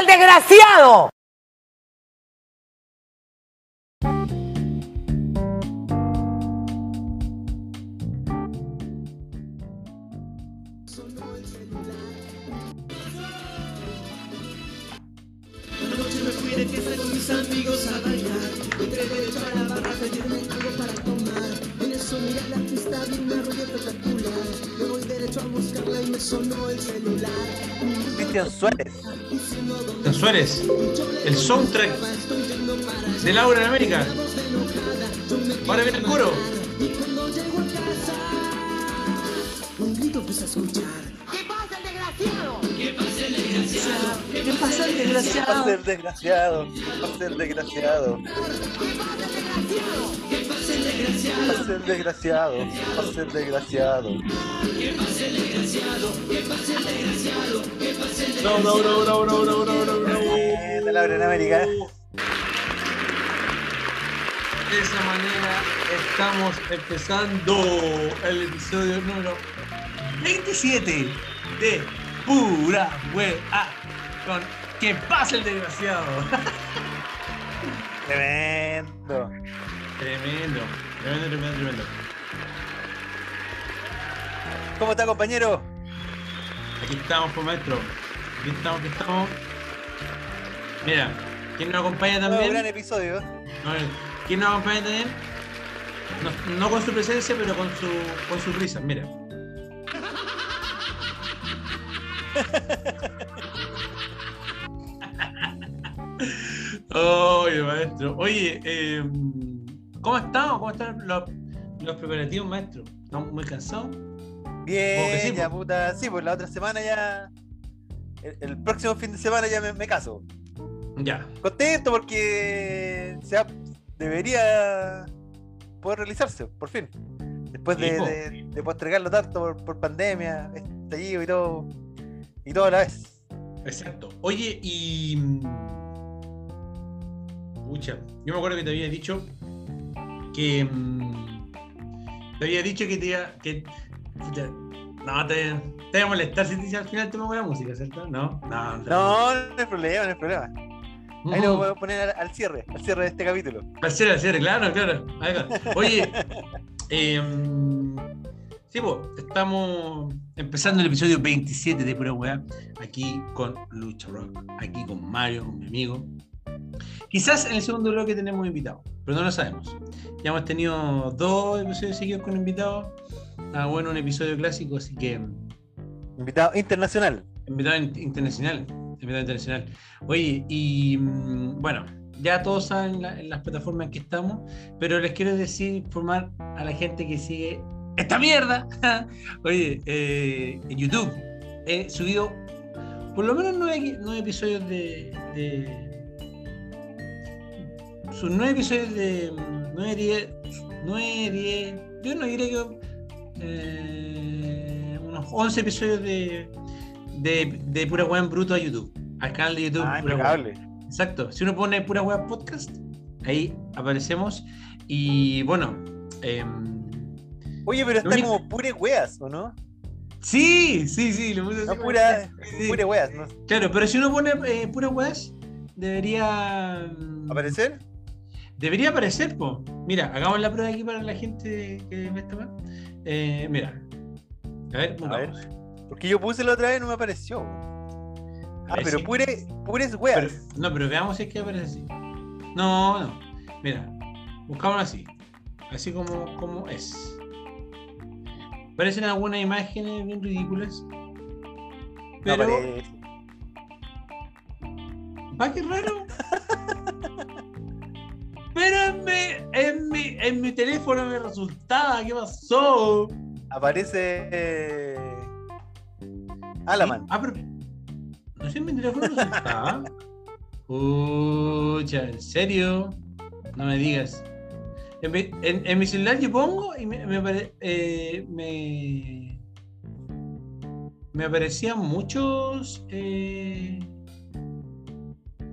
el desgraciado. amigos a bailar. Entré derecho a la barra, pedí un para tomar. En eso miré la pista, vi una rubia espectacular. Me voy derecho a buscarla y me sonó el celular. Cristian Suárez. Cristian Suárez, el soundtrack de Laura en América. Ahora viene el coro. Y cuando llego a casa, un grito a escuchar. ¿Qué pasa el desgraciado? ¿Qué pasa el desgraciado? Pasa el desgraciado. Pasa el desgraciado. Pasa el desgraciado. Pase el desgraciado, pase el desgraciado. Que pase el desgraciado, que pase el desgraciado, que pase el desgraciado. No, no, no, no, no, no, no, no. Eh, de la Gran América. De esa manera estamos empezando el episodio número 27 de Pura Wea con Que pase el desgraciado. Tremendo. Tremendo tremendo, tremendo, tremendo. ¿Cómo está, compañero? Aquí estamos, pues maestro. Aquí estamos, aquí estamos. Mira, ¿quién nos acompaña también? gran episodio. ¿Quién nos acompaña también? No, no con su presencia, pero con su, con su risa. Mira. Oye, maestro. Oye, eh, ¿cómo estamos? ¿Cómo están los, los preparativos, maestro? ¿Estamos muy cansados? Bien, sí, ya po. puta. Sí, pues la otra semana ya. El, el próximo fin de semana ya me, me caso. Ya. Contento porque se ha- debería poder realizarse, por fin. Después de, de- de postergarlo tanto por, por pandemia, estallido y todo. Y todo a la vez. Exacto. Oye, y. mm, Pucha, yo me acuerdo que te había dicho que. mm, Te había dicho que te iba. Que, pucha, no, te, te iba a molestar si te dice al final te pongo la música, ¿cierto? No, no, No, no hay problema, no hay problema. Ahí lo voy a poner al, al cierre, al cierre de este capítulo. Al cierre, al cierre, claro, claro. Oye, em, sí, pues, estamos empezando el episodio 27 de Pura Weá, aquí con Lucha Rock, aquí con Mario, con mi amigo. Quizás en el segundo bloque tenemos invitados, pero no lo sabemos. Ya hemos tenido dos episodios seguidos con invitados. Ah, bueno, un episodio clásico, así que Invitado internacional. Invitado in- internacional. Invitado internacional. Oye, y mm, bueno, ya todos saben la- en las plataformas en que estamos, pero les quiero decir, informar a la gente que sigue esta mierda. Oye, eh, en YouTube he subido por lo menos nueve, nueve episodios de. de sus nueve episodios de. nueve, diez. nueve, diez. Yo no diré que. eh, unos 11 episodios de, de, de Pura Web en Bruto a YouTube. Al canal de YouTube. Ah, Pura. Exacto. Si uno pone Pura Web Podcast, ahí aparecemos. Y bueno. em, Oye, pero está único- como pure weas, ¿o no? sí, sí, sí. Lo puse No como- pura, sí. pure weas, ¿no? Claro, pero si uno pone eh, Pura Weas, debería. mm, ¿Aparecer? Debería aparecer, po. Mira, hagamos la prueba aquí para la gente que me está mal. Eh, mira. A ver, A ver. Porque yo puse la otra vez y no me apareció. Ah, ver pero si- pure, pures pero- weas. no, pero veamos si es que aparece así. No, no. Mira, buscámoslo así. Así como, como es. Parecen algunas imágenes bien ridículas. No Pero. aparece. ¿Va qué raro? Pero en mi, en, mi, en mi teléfono me resultaba. ¿Qué pasó? Aparece. eh, Alaman. Ah, pero. No sé, en mi teléfono no está. Pucha, ¿en serio? No me digas. En mi, en- en mi celular yo pongo y me, me, apare- eh, me, me aparecían muchos. eh,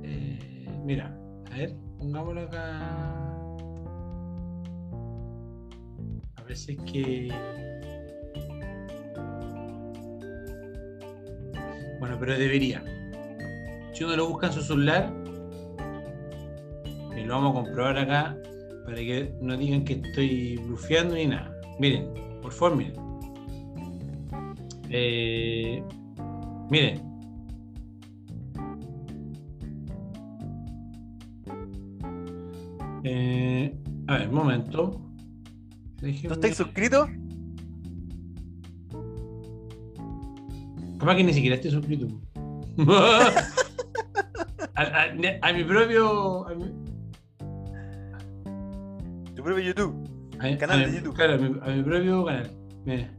eh, mira, a ver, pongámoslo acá. A ver si es que. Bueno, pero debería. si uno lo busca en su celular, lo vamos a comprobar acá para que no digan que estoy blufeando ni nada. Miren, por favor, miren. Eh, miren. Eh, a ver, un momento. ¿No estáis suscritos? Capaz que ni siquiera estoy suscrito. a, a- a mi propio. A mi, Tu propio YouTube. a- Canal de mi- YouTube. Claro, a mi, a mi propio canal. Mira.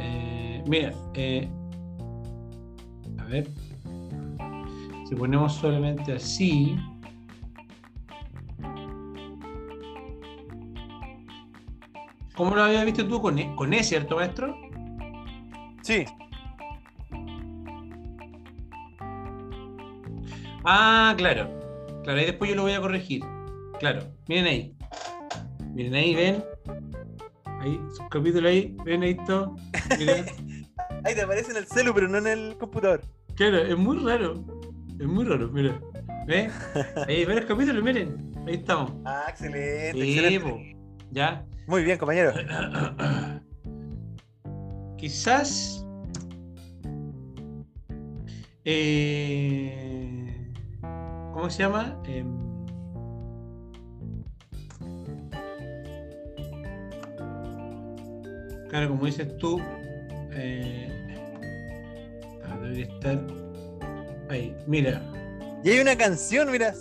Eh, mira, eh, a ver. Si ponemos solamente así. ¿Cómo lo habías visto tú con E, con e cierto, maestro? Sí. Ah, claro. Claro, ahí después yo lo voy a corregir. Claro, miren ahí. Miren ahí, ven. Ahí, subcapítulo ahí, ven ahí todo. Mira. Ahí te aparece en el celu, pero no en el computador. Claro, es muy raro. Es muy raro, mira. ¿Ven? Ahí, ven los capítulos, miren. Ahí estamos. Ah, excelente, Sí, excelente. po. Ya. Muy bien, compañero. Quizás. eh, ¿Cómo se llama? Em, claro, como dices tú, eh, debería estar ahí. Mira, Y hay una canción, mira,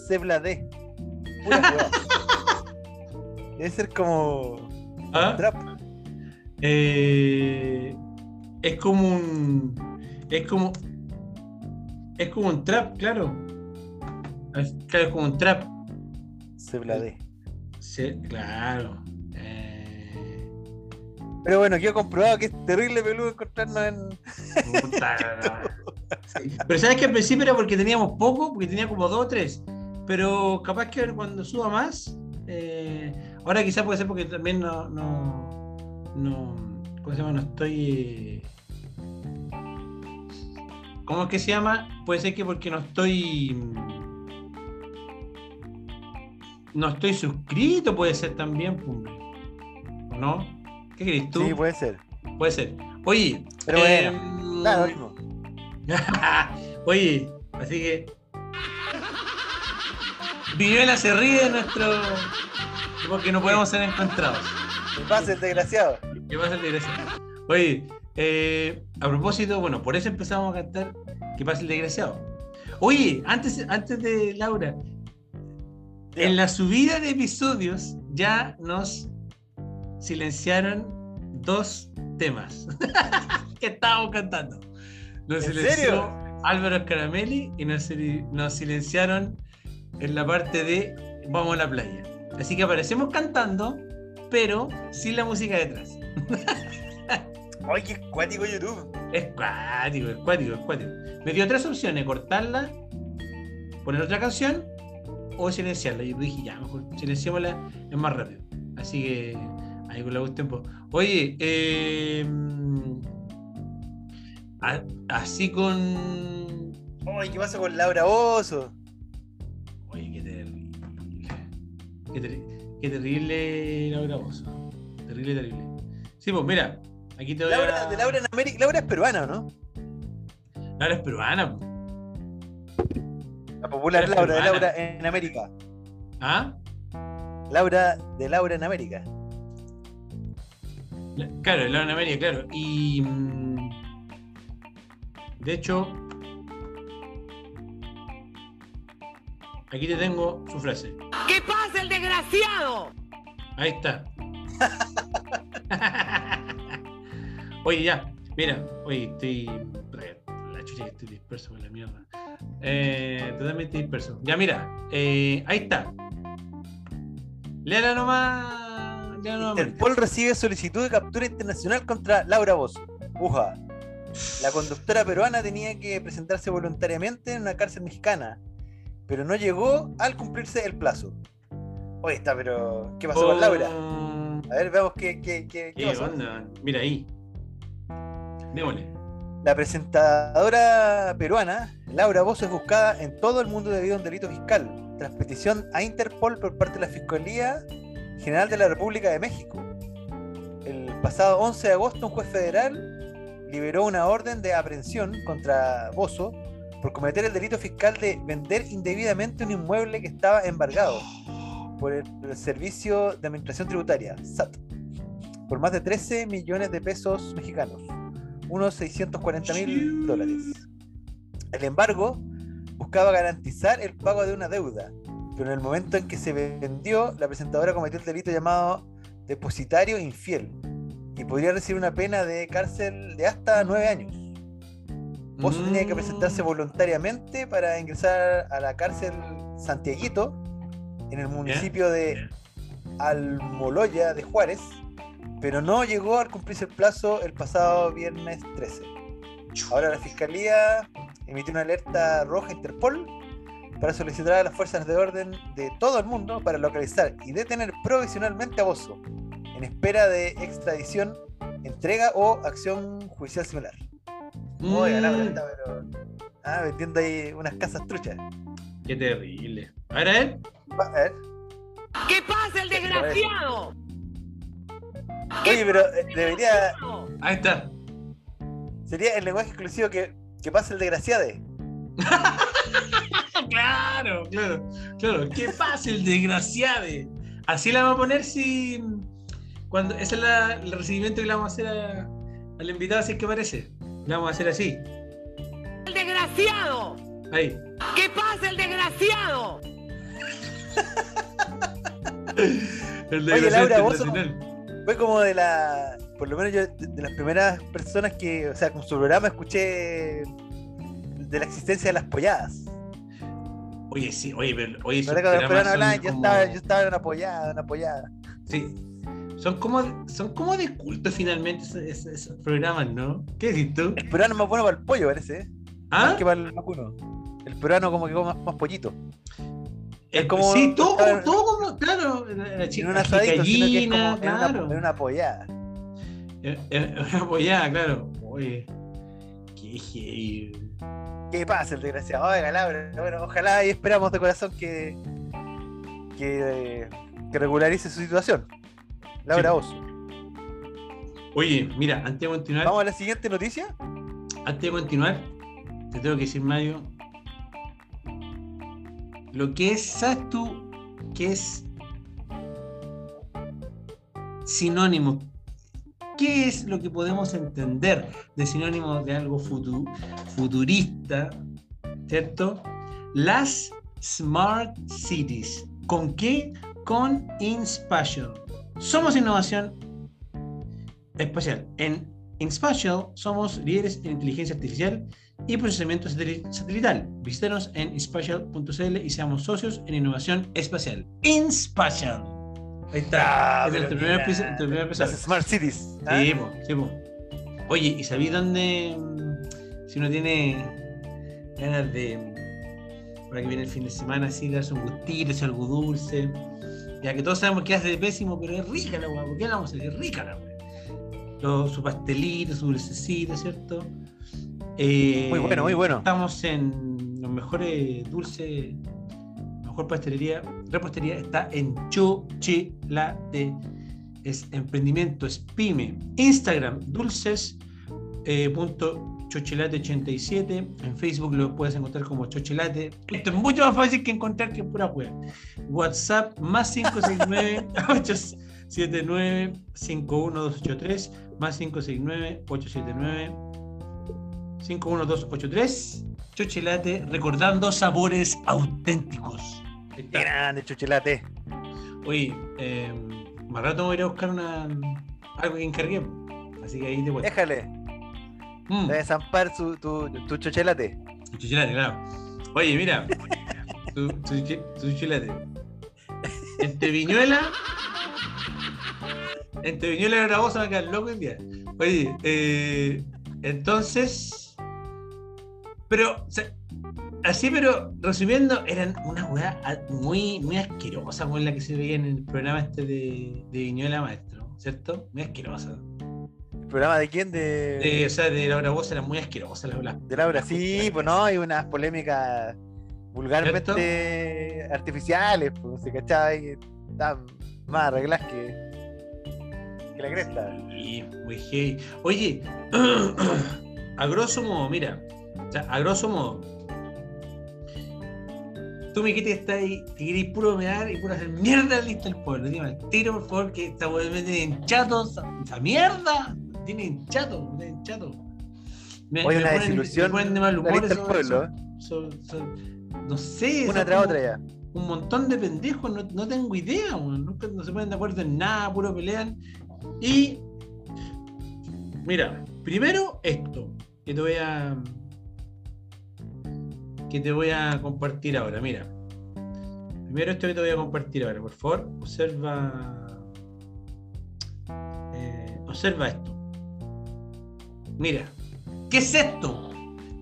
weá. Debe ser como. ¿Ah? Trap. Eh, es como un. Es como. Es como un trap, claro. Es- Claro, es como un trap. Se Blade. Sí, claro. Eh, Pero bueno, quedó comprobado que es terrible peludo encontrarnos en. puta. Sí. Pero sabes que al principio era porque teníamos poco, porque tenía como dos o tres. Pero capaz que cuando suba más. eh, ahora quizás puede ser porque también no. no, no ¿Cómo se llama? No estoy. eh, ¿Cómo es que se llama? Puede ser que porque no estoy. No estoy suscrito, puede ser también. ¿O no? ¿Qué crees tú? Sí, puede ser. Puede ser. Oye. Pero bueno, Nada, lo mismo. Oye, así que. Viñuela se ríe de nuestro. Porque no podemos ser encontrados. Me pasa el desgraciado. ¿Qué pasa el desgraciado? Oye, eh, a propósito, bueno, por eso empezamos a cantar ¿Qué pasa el desgraciado? Oye, antes, antes de Laura, en la subida de episodios ya nos silenciaron dos temas que estábamos cantando. Nos ¿En silenció serio? Álvaro Caramelli y nos silenciaron en la parte de Vamos a la playa. Así que aparecemos cantando, pero sin la música detrás. Ay, qué cuático YouTube. Es cuático, es cuático, es cuático. Me dio tres opciones, cortarla, poner otra canción o silenciarla. Y yo dije, ya, mejor silenciémosla, es más rápido. Así que ahí con la voz tiempo. Oye, eh, a- así con... Ay, ¿qué pasa con Laura Oso? Qué, terri- qué terrible Laura Bozo. Terrible, terrible. Sí, pues mira, aquí te voy Laura, a... de Laura en América. Laura es peruana, ¿no? Laura es peruana. La popular Laura Laura de. Laura en América. ¿Ah? Laura de Laura en América. La- Claro, Laura en América, claro. Y. mm, De hecho. Aquí te tengo su frase. ¿Qué pasa el desgraciado? Ahí está. oye, ya. Mira, oye, estoy. La chucha que estoy disperso con la mierda. Eh, totalmente disperso. Ya, mira. eh, ahí está. Léala nomás. Léala nomás. Interpol recibe solicitud de captura internacional contra Laura Bozo. Uja. La conductora peruana tenía que presentarse voluntariamente en una cárcel mexicana, pero no llegó al cumplirse el plazo. Oye, está, pero ¿qué pasó con Laura? Oh, A ver, veamos qué, qué, qué, qué ¿Qué pasó. onda? Mira ahí. Démosle. La presentadora peruana, Laura Bozo es buscada en todo el mundo debido a un delito fiscal, tras petición a Interpol por parte de la Fiscalía General de la República de México. El pasado 11 de agosto, un juez federal liberó una orden de aprehensión contra Bozo por cometer el delito fiscal de vender indebidamente un inmueble que estaba embargado por el, Servicio de Administración Tributaria, SAT, por más de 13 millones de pesos mexicanos, unos 640 mil dólares. El embargo buscaba garantizar el pago de una deuda, pero en el momento en que se vendió, la presentadora cometió el delito llamado depositario infiel y podría recibir una pena de cárcel de hasta nueve años. Bozo tenía que presentarse Mm. voluntariamente para ingresar a la cárcel Santiaguito, en el municipio de Almoloya de Juárez, pero no llegó al cumplirse el plazo el pasado viernes 13. Ahora la fiscalía emitió una alerta roja a Interpol para solicitar a las fuerzas de orden de todo el mundo para localizar y detener provisionalmente a Bozo en espera de extradición, entrega o acción judicial similar. La Mm, verdad, pero. Ah, vendiendo ahí unas casas truchas. Qué terrible. A ver, a ver. A ver. ¿Qué pasa, el desgraciado? Oye, pero eh, debería. Ahí está. Sería el lenguaje exclusivo que, que pasa el desgraciado. Claro, claro, claro. Qué fácil, desgraciado. Así la vamos a poner si. Cuando, ese es la- el recibimiento que le vamos a hacer a- al invitado, si es que parece. Vamos a hacer así. ¡El desgraciado! Ahí. ¿Qué pasa, el desgraciado? El Oye, Laura, vos internacional. Fue como de la. Por lo menos yo, de, de las primeras personas que, o sea, con su programa escuché de la existencia de las polladas. Oye, sí, oye, pero. Oye, son yo como- estaba, yo estaba en una pollada, una pollada. Sí. Son como, son como de culto finalmente esos, programas, ¿no? ¿Qué decís tú? El peruano es más bueno para el pollo, parece, ¿eh? ¿Ah? Más que para el vacuno. El peruano como que come más, más pollito. Eh, como- sí, todo, claro. todo como, claro, la, la En chica un asadito, sino que es como gallina, en una, claro. en una pollada. Eh, eh, Una apoyada, claro. Oye, qué heavy. ¿Qué pasa el desgraciado? Oiga, Laura, bueno, ojalá y esperamos de corazón que, que, que regularice su situación. Laura Sí. Oso. Oye, mira, antes de continuar, Vamos a la siguiente noticia. antes de continuar, te tengo que decir, Mario, lo que es, ¿sabes tú? ¿Qué es sinónimo? ¿Qué es lo que podemos entender de sinónimo de algo futu- futurista? ¿Cierto? Las Smart Cities. ¿Con qué? Con InSpatial. Somos innovación espacial. En InSpatial somos líderes en inteligencia artificial y procesamiento sateli- satelital. Visítanos en inspatial.cl y seamos socios en innovación espacial. InSpatial. Ahí está. Ah, es primer. Las Smart Cities. ¿ah? Sí, po, sí, po. Oye, ¿y sabéis dónde? mm, Si uno tiene ganas de. mm, Ahora que viene el fin de semana, así, darse un gustito, hacer algo dulce. Ya que todos sabemos que hace de pésimo, pero es rica la weá. ¿Por qué la vamos a hacer? Es rica la weá. Lo- Su pastelito, su dulcecito, ¿cierto? Eh, Muy bueno, muy bueno. Estamos en los mejores dulces. Mejor pastelería, repostería está en Chochelate. Es emprendimiento, es pyme. Instagram, dulces. eh, punto Chochelate87. En Facebook lo puedes encontrar como Chochelate. Esto es mucho más fácil que encontrar que pura web. WhatsApp más 569 879 51283 más 569 879 51283 Chochelate recordando sabores auténticos. Está. Grande, chuchelate. Oye, eh, más rato voy a ir a buscar una, algo que encargué. Así que ahí te vuelvo. Déjale. Mm, Debe zampar su, tu, tu chuchelate. chochelate, claro. Oye, mira. Tu, tu, tu chochelate. Entre Viñuela. Entre Viñuela y Zaragoza me quedan loco el día. Oye, eh, entonces. Pero, o sea, así, pero resumiendo, eran una weá a- muy, muy asquerosa, con la que se veía en el programa este de, de Viñuela Maestro, ¿cierto? Muy asquerosa. ¿El programa de quién? De, De, o sea, de Laura Voz era muy asquerosa la, la- de Laura. Sí, pues no, hay unas polémicas vulgarmente artificiales, pues, ¿se cachaba? Y están más arregladas que, que la cresta. Sí, muy heavy. Oye, a grosso modo, mira, o sea, a grosso modo, tú, Miquete, que estás ahí, te querés puro mear y puro hacer mierda al lista del pueblo. Dime al tiro, por favor, que esta weá me tiene chatos, esa mierda, tiene chato, me tiene chato. Me, Hoy me una ponen- desilusión me de mal humor pueblo. ¿eh? son- son- no sé, Una tras otra ya. un montón de pendejos, no, no tengo idea. Nunca no se ponen de acuerdo en nada, puro pelean. Y mira, primero esto, que te voy a que te voy a compartir ahora, mira. Primero esto que te voy a compartir ahora, por favor, observa eh, observa esto. Mira, ¿qué es esto?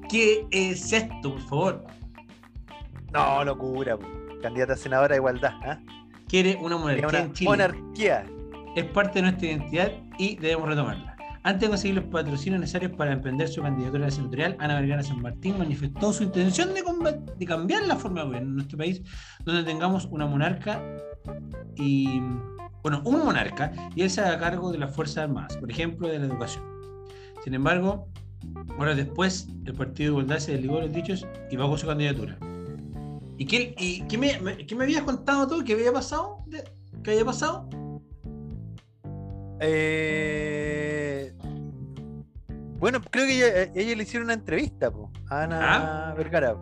¿Qué es esto, por favor? No, locura. Candidata a senadora de igualdad. ¿ah? Quiere una monarquía Una en Chile. monarquía. es parte de nuestra identidad y debemos retomarla. Antes de conseguir los patrocinios necesarios para emprender su candidatura a la senatorial, Ana Vergara San Martín manifestó su intención de, de cambiar la forma de gobierno en nuestro país, donde tengamos una monarca y, bueno, un monarca y él se haga cargo de las Fuerzas Armadas, por ejemplo, de la educación. Sin embargo, horas después, el Partido de Igualdad se desligó de los dichos y pagó su candidatura. ¿Y qué, y qué me, me- qué me habías contado tú? ¿Qué había pasado? ¿Qué había pasado? Eh, Bueno, creo que ella, ella le hicieron una entrevista po, a Ana Vergara.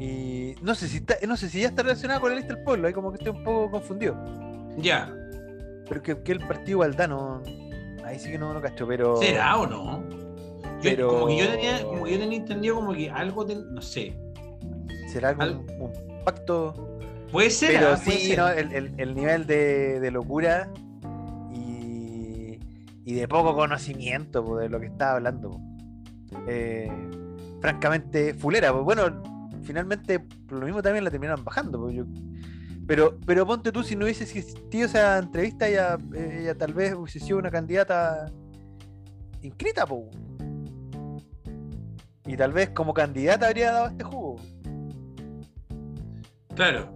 Y no sé si está, no sé si ya está relacionada con la lista del pueblo, ahí como que estoy un poco confundido. Ya. Pero que, que el partido igualdad no. Ahí sí que no lo cacho, pero. ¿Será o no? Yo, Pero- como que yo tenía, como que yo tenía entendido como que algo ten- no sé. ¿Será algún Al- un pacto? Puede ser, Pero ah, sí, ser. ¿no? el, el- el nivel de, de locura y, y de poco conocimiento po, de lo que estaba hablando. Eh, francamente, fulera. Bueno, finalmente por lo mismo también la terminaron bajando. Yo- pero, pero ponte tú, si no hubiese existido esa entrevista, ella, ella tal vez hubiese sido una candidata inscrita. po. Y tal vez como candidata habría dado este jugo. Claro.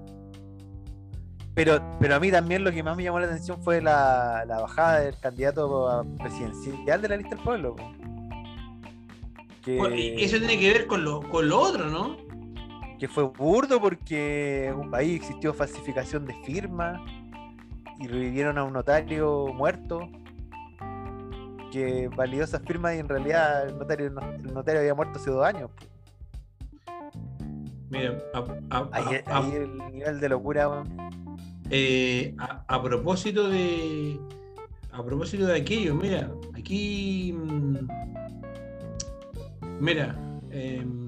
Pero, pero a mí también lo que más me llamó la atención fue la, la bajada del candidato a presidencial de la lista del pueblo. po. Que, Eso tiene que ver con lo, con lo otro, ¿no? Que fue burdo porque ahí existió falsificación de firmas y revivieron a un notario muerto que validó esas firmas y en realidad el notario, no- el notario había muerto hace dos años. Mira, a, a- Ahí, a- ahí el nivel de locura. eh, a- a propósito de. A propósito de aquello, mira, aquí. mm, Mira. em,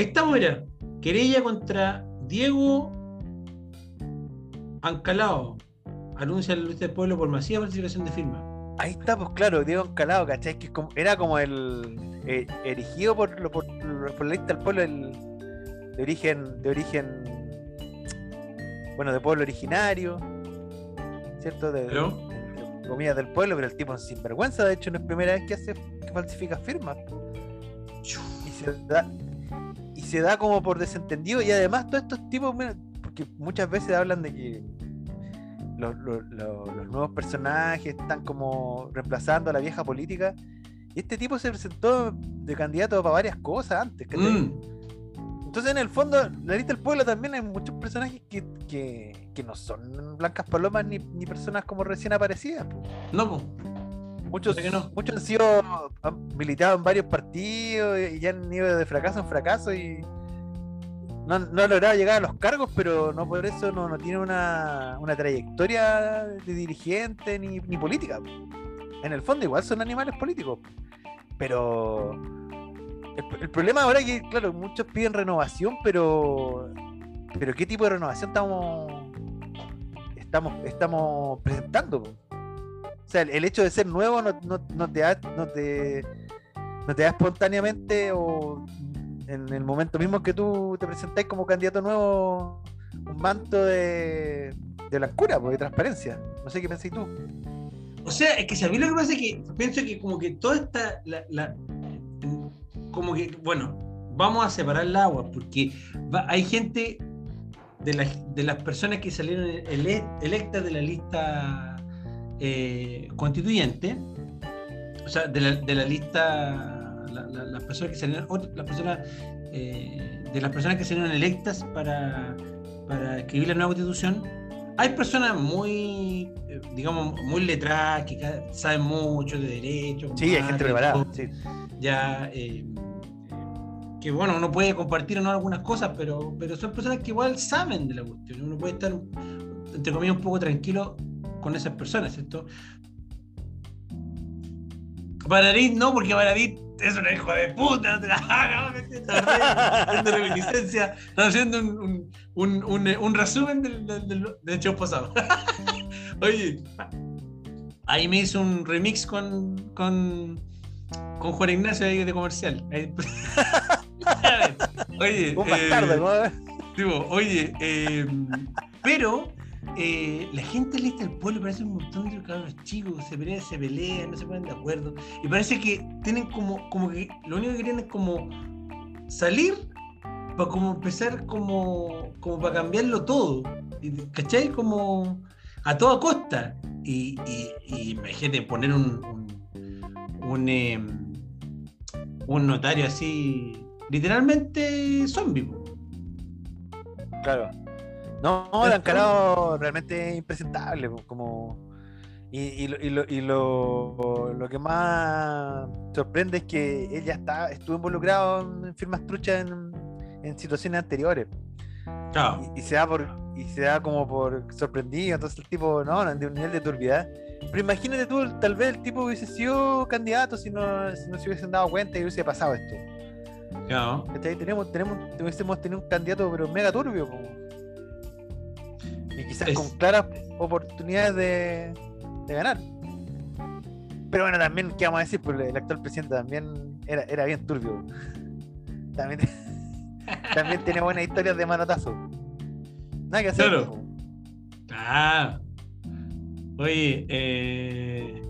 ahí estamos, mira. Querella contra Diego Ancalao. Anuncia la lista del pueblo por masiva falsificación de firmas. Ahí está, pues claro, Diego Encalado, ¿cachai? Que era como el eh, erigido por, por, por la lista del pueblo el, de origen, de origen, bueno, de pueblo originario, ¿cierto? De, Pero- comillas del pueblo, pero el tipo es sinvergüenza, de hecho no es primera vez que hace que falsifica firmas. Y se da, se da como por desentendido, y además todos estos tipos, porque muchas veces hablan de que los, los- los- los nuevos personajes están como reemplazando a la vieja política. Y este tipo se presentó de candidato para varias cosas antes. Mm, Entonces, en el fondo, la lista del pueblo también hay muchos personajes que, que- que no son blancas palomas ni, ni personas como recién aparecidas. no, po. Muchos, no. muchos han sido han militado en varios partidos y ya han ido de fracaso en fracaso y no, han- no han logrado llegar a los cargos, pero no por eso no, no tiene una, una trayectoria de dirigente ni, ni política. po. En el fondo igual son animales políticos, pero el, el problema ahora es que, claro, muchos piden renovación, pero pero ¿qué tipo de renovación estamos estamos, estamos presentando? O sea, el, hecho de ser nuevo no, te da, no te, no te da espontáneamente o en el momento mismo que tú te presentáis como candidato nuevo un manto de, de blancura, pues, de transparencia. No sé qué pensáis tú. O sea, es que si a mí lo que pasa es que pienso que como que toda esta, la, como que, bueno, vamos a separar el agua, porque va- hay gente de, de las personas que salieron ele- electas de la lista eh, constituyente, o sea, de la, de la lista, la- la- las personas que salieron, las personas, eh, de las personas que salieron electas para, para escribir la nueva constitución, hay personas muy, eh, digamos, muy letradas, que saben mucho de derecho. Sí, hay gente preparada. Sí. Ya, eh, que bueno, uno puede compartir o no algunas cosas, pero, pero son personas que igual saben de la cuestión. Uno puede estar, entre comillas, un poco tranquilo con esas personas, ¿cierto? Baradit no, porque Baradit es una hijo de puta, no te la hagas, está haciendo reminiscencia, haciendo un, un, un, un, un resumen del, del, del, del show pasado. Oye, ahí me hizo un remix con, con, con Juan Ignacio ahí de comercial. Oye, Un eh, ¿no? Oye, eh, pero eh, la gente lista del pueblo parece un montón de cabros chicos, se pelean, se pelean, no se ponen de acuerdo. Y parece que tienen como, como que lo único que quieren es como salir para como empezar como, como para cambiarlo todo. ¿Cachai? Como a toda costa. Y, imagínate poner un, em, un notario así, literalmente zombie. Claro. No, la han calado realmente impresentable, pues, como... Y, y lo, y lo, y lo- lo que más sorprende es que él ya está, estuvo involucrado en firmas truchas en, en situaciones anteriores. Claro. Y, se da por, y se da como por sorprendido, entonces el tipo, no, de un nivel de turbidez. Pero imagínate tú, tal vez el tipo hubiese sido candidato si no, si no se hubiesen dado cuenta y hubiese pasado esto. Claro. ¿Cachai? Tenemos, tenemos, hubiésemos tenido un candidato, pero mega turbio. po. Y quizás Es- con claras oportunidades de, de ganar. Pero bueno, también, ¿qué vamos a decir? Pues el actual presidente también era, era bien turbio. También, también tiene buenas historias de manotazo. Nada que hacer. Claro. Ah. Oye, eh,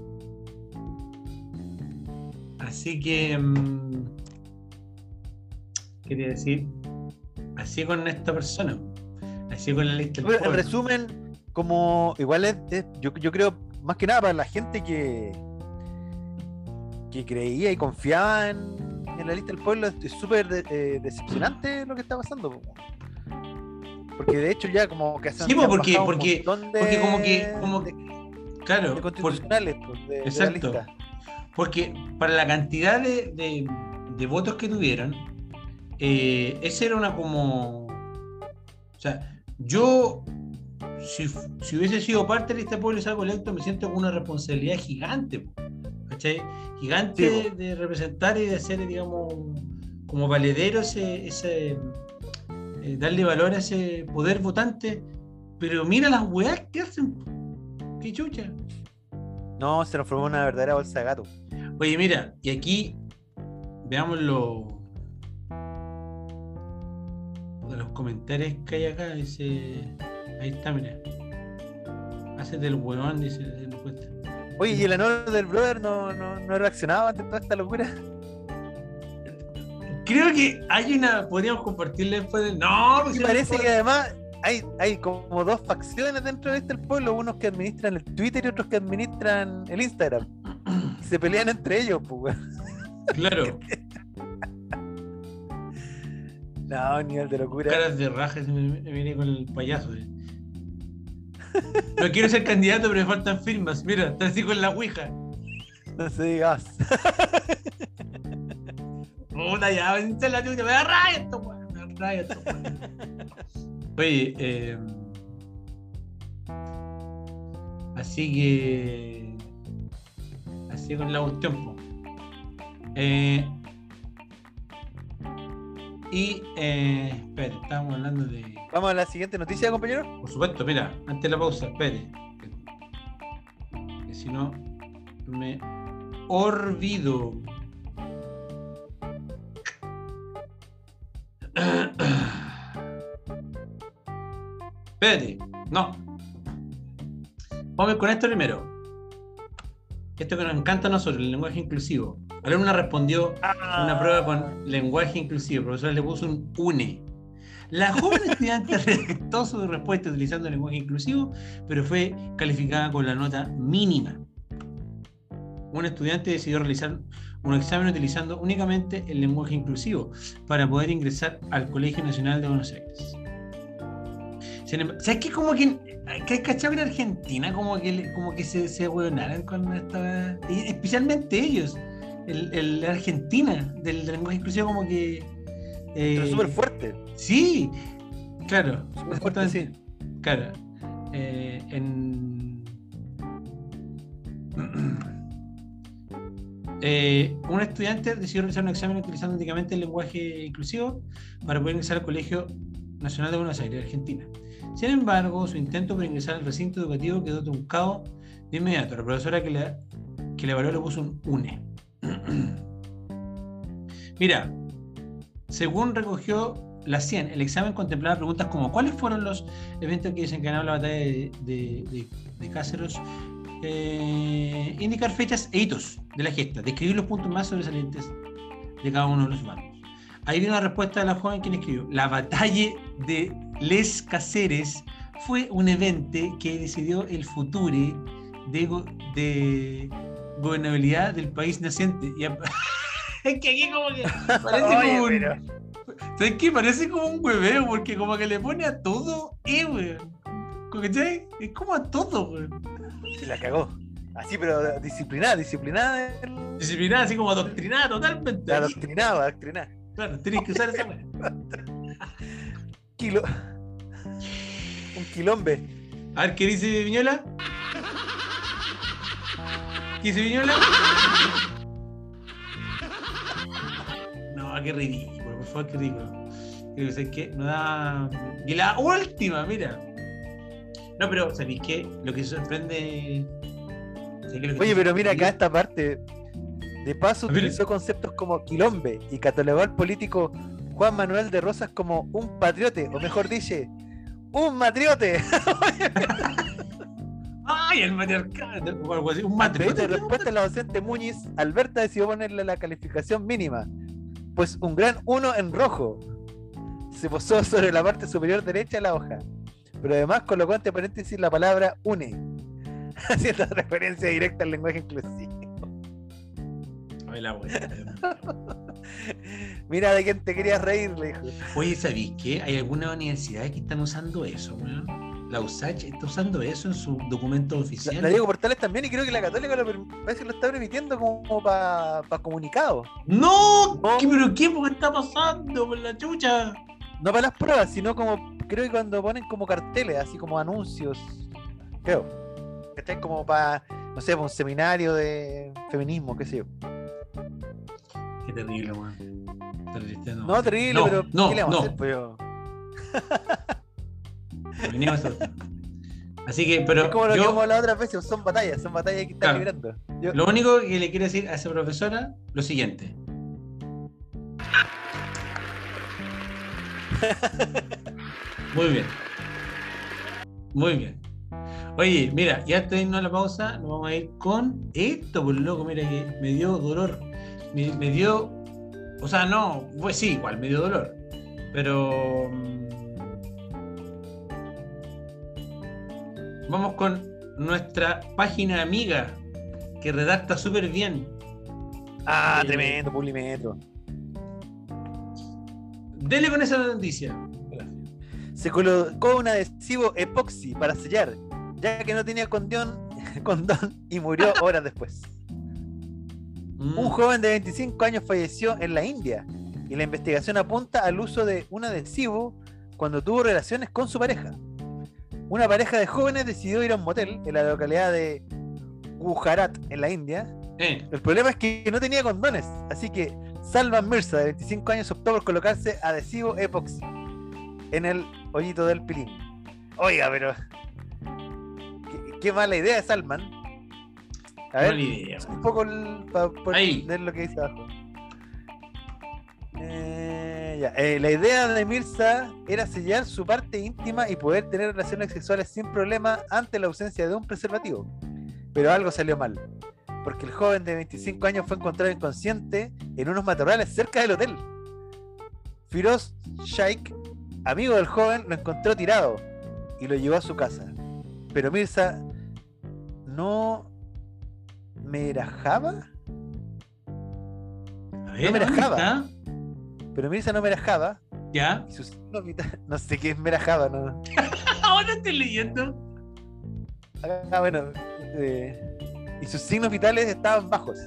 así que mm, quería decir, así con esta persona, así con la lista del Pero, en resumen, como igual es, es- yo, yo creo más que nada para la gente que que creía y confiaba en, en la lista del pueblo es súper de- eh, decepcionante lo que está pasando po. porque de hecho ya como que han- Sí, porque- un porque- montón de- porque como que- como- de, Claro, de constitucionales de, de la Exacto. lista porque para la cantidad de, de- de votos que tuvieron, eh, ese era una como. O sea, yo, si, si hubiese sido parte de este pueblo y salgo electo, me siento con una responsabilidad gigante, ¿cachai? Gigante Sí, de representar y de hacer, digamos, como valedero ese. ese eh, darle valor a ese poder votante. Pero mira las weas que hacen. Qué chucha. no se transformó en una verdadera bolsa de gato Oye, mira, y aquí veamos lo de los comentarios que hay acá. Dice, ahí está, mira. Hacete el huevón, dice el encuesta. oye y el honor del brother no, no, no reaccionaba ante toda esta locura Creo que hay una, podríamos compartirle después de. No, pues Y parece no- que además hay, hay como dos facciones dentro de este pueblo, unos que administran el Twitter y otros que administran el Instagram. Y se pelean entre ellos, pues weón. Claro, No, nivel de locura. caras de raja, se me, me viene con el payaso. eh. No quiero ser candidato, pero me faltan firmas. Mira, está así con la ouija. No se digas. Puta, ya, vente la chucha, me da raya esto, weón. Me da raya esto, weón. Oye, eh, así que. Así con la cuestión. Eh, y, eh, espérate, estábamos hablando de. Vamos a la siguiente noticia, compañero. Por supuesto, mira, antes de la pausa, espere. Que, que si no, me olvido. Espérate, no. Vamos con esto primero. Esto que nos encanta a nosotros, el lenguaje inclusivo. La alumna respondió a una prueba con lenguaje inclusivo. El profesor le puso un UNE. La joven estudiante redactó su respuesta utilizando el lenguaje inclusivo, pero fue calificada con la nota mínima. Un estudiante decidió realizar un examen utilizando únicamente el lenguaje inclusivo para poder ingresar al Colegio Nacional de Buenos Aires. ¿Sabes qué? Como que, que hay cachado en Argentina, como que, como que se, se hueonaran con esta. Especialmente ellos, el, el Argentina, del lenguaje inclusivo, como que. eh, Pero súper fuerte. Sí, claro. Súper fuerte, sí. Claro. eh, en... Eh, un estudiante decidió realizar un examen utilizando únicamente el lenguaje inclusivo para poder ingresar al Colegio Nacional de Buenos Aires, Argentina. Sin embargo, su intento por ingresar al recinto educativo quedó truncado de inmediato. La profesora que le, que le evaluó le puso un UNE. Mira, según recogió la 100, el examen contemplaba preguntas como ¿cuáles fueron los eventos que desencadenaron la batalla de, de, de- Cáceres? Eh, indicar fechas e hitos de la gesta, describir los puntos más sobresalientes de cada uno de los bandos. Ahí viene una respuesta de la joven quien escribió, la batalla de Les Cáceres fue un evento que decidió el futuro de gobernabilidad del país naciente. Y a- es que aquí como que parece Oye, como un... pero- ¿Sabes qué? Parece como un hueveo, porque como que le pone a todo E, weón. ¿Cachai? Es como a todo, weón. Se la cagó. Así, pero disciplinada, disciplinada. el- Disciplinada, así como adoctrinada totalmente. Adoctrinada, adoctrinada. Claro, tenés que usar esa weá. Kilo. Un quilombe. A ver, ¿qué dice Viñola? ¿Qué dice Viñola? No, qué ridículo, por favor, qué ridículo. Creo que sé que no da. Y la última, mira. No, pero ¿sabéis qué? Lo que sorprende. ¿sabéis qué? Que Oye, pero mira acá esta parte. De paso utilizó conceptos como quilombe y catalogó al político Juan Manuel de Rosas como un patriote, o mejor dice, un matriote. ¡Ay, el matriarcado! O algo así, un matrimonio. respuesta, la docente Muñiz, Alberta decidió ponerle la calificación mínima, pues un gran 1 en rojo se posó sobre la parte superior derecha de la hoja, pero además colocó entre paréntesis la palabra une, haciendo referencia directa al lenguaje inclusivo. Ay, la. Mira de quién te querías reír, le dijo. Oye, ¿sabéis qué? Hay algunas universidades que están usando eso, weón. La USACH está usando eso en su documento oficial. la Diego Portales también, y creo que la Católica lo, parece que lo está permitiendo como para comunicado. ¡No! No. ¿Qué, ¿Pero qué ¿Qué está pasando por la chucha? No para las pruebas, sino como, creo que cuando ponen como carteles, así como anuncios. Creo. ¿Cachai? Como para, no sé, para un seminario de feminismo, qué sé yo. Qué terrible, weón. Terrible, no. Terrible, No, pero no, ¿qué le vamos no. a hacer? Pues, yo? Venimos a. Así que, pero es como lo que yo, hemos hablado otras veces, son batallas, son batallas que están Claro. librando. Yo- lo único que le quiero decir a esa profesora, lo siguiente. Muy bien. Muy bien. Oye, mira, ya antes de irnos a la pausa, nos vamos a ir con esto, por loco, mira que me dio dolor. Me, me dio. O sea, no, pues sí, igual me dio dolor. Pero. Vamos con nuestra página amiga que redacta súper bien. Ah, Eh, tremendo, Publimetro. Dele con esa noticia. Se colocó un adhesivo epoxi para sellar, ya que no tenía condón, condón y murió horas después. Mm. Un joven de 25 años falleció en la India y la investigación apunta al uso de un adhesivo cuando tuvo relaciones con su pareja. Una pareja de jóvenes decidió ir a un motel en la localidad de Gujarat, en la India. Eh, El problema es que no tenía condones, así que Salman Mirza, de 25 años, optó por colocarse adhesivo epoxi en el hoyito del pilín. Oiga, pero. Qué, qué mala idea, Salman. A ver, idea. un poco el, para Ahí. ver lo que dice abajo. Eh, Eh, la idea de Mirza era sellar su parte íntima y poder tener relaciones sexuales sin problema ante la ausencia de un preservativo. Pero algo salió mal, porque el joven de 25 años fue encontrado inconsciente en unos matorrales cerca del hotel. Firoz Shaikh, amigo del joven, lo encontró tirado y lo llevó a su casa. Pero Mirza no me rajaba, A ver, No me ¿dónde pero Mirza no me rajaba ¿Ya? y sus signos vitales- no sé qué es merajaba, no. Ahora estoy leyendo. Ah, bueno. eh, y sus signos vitales estaban bajos.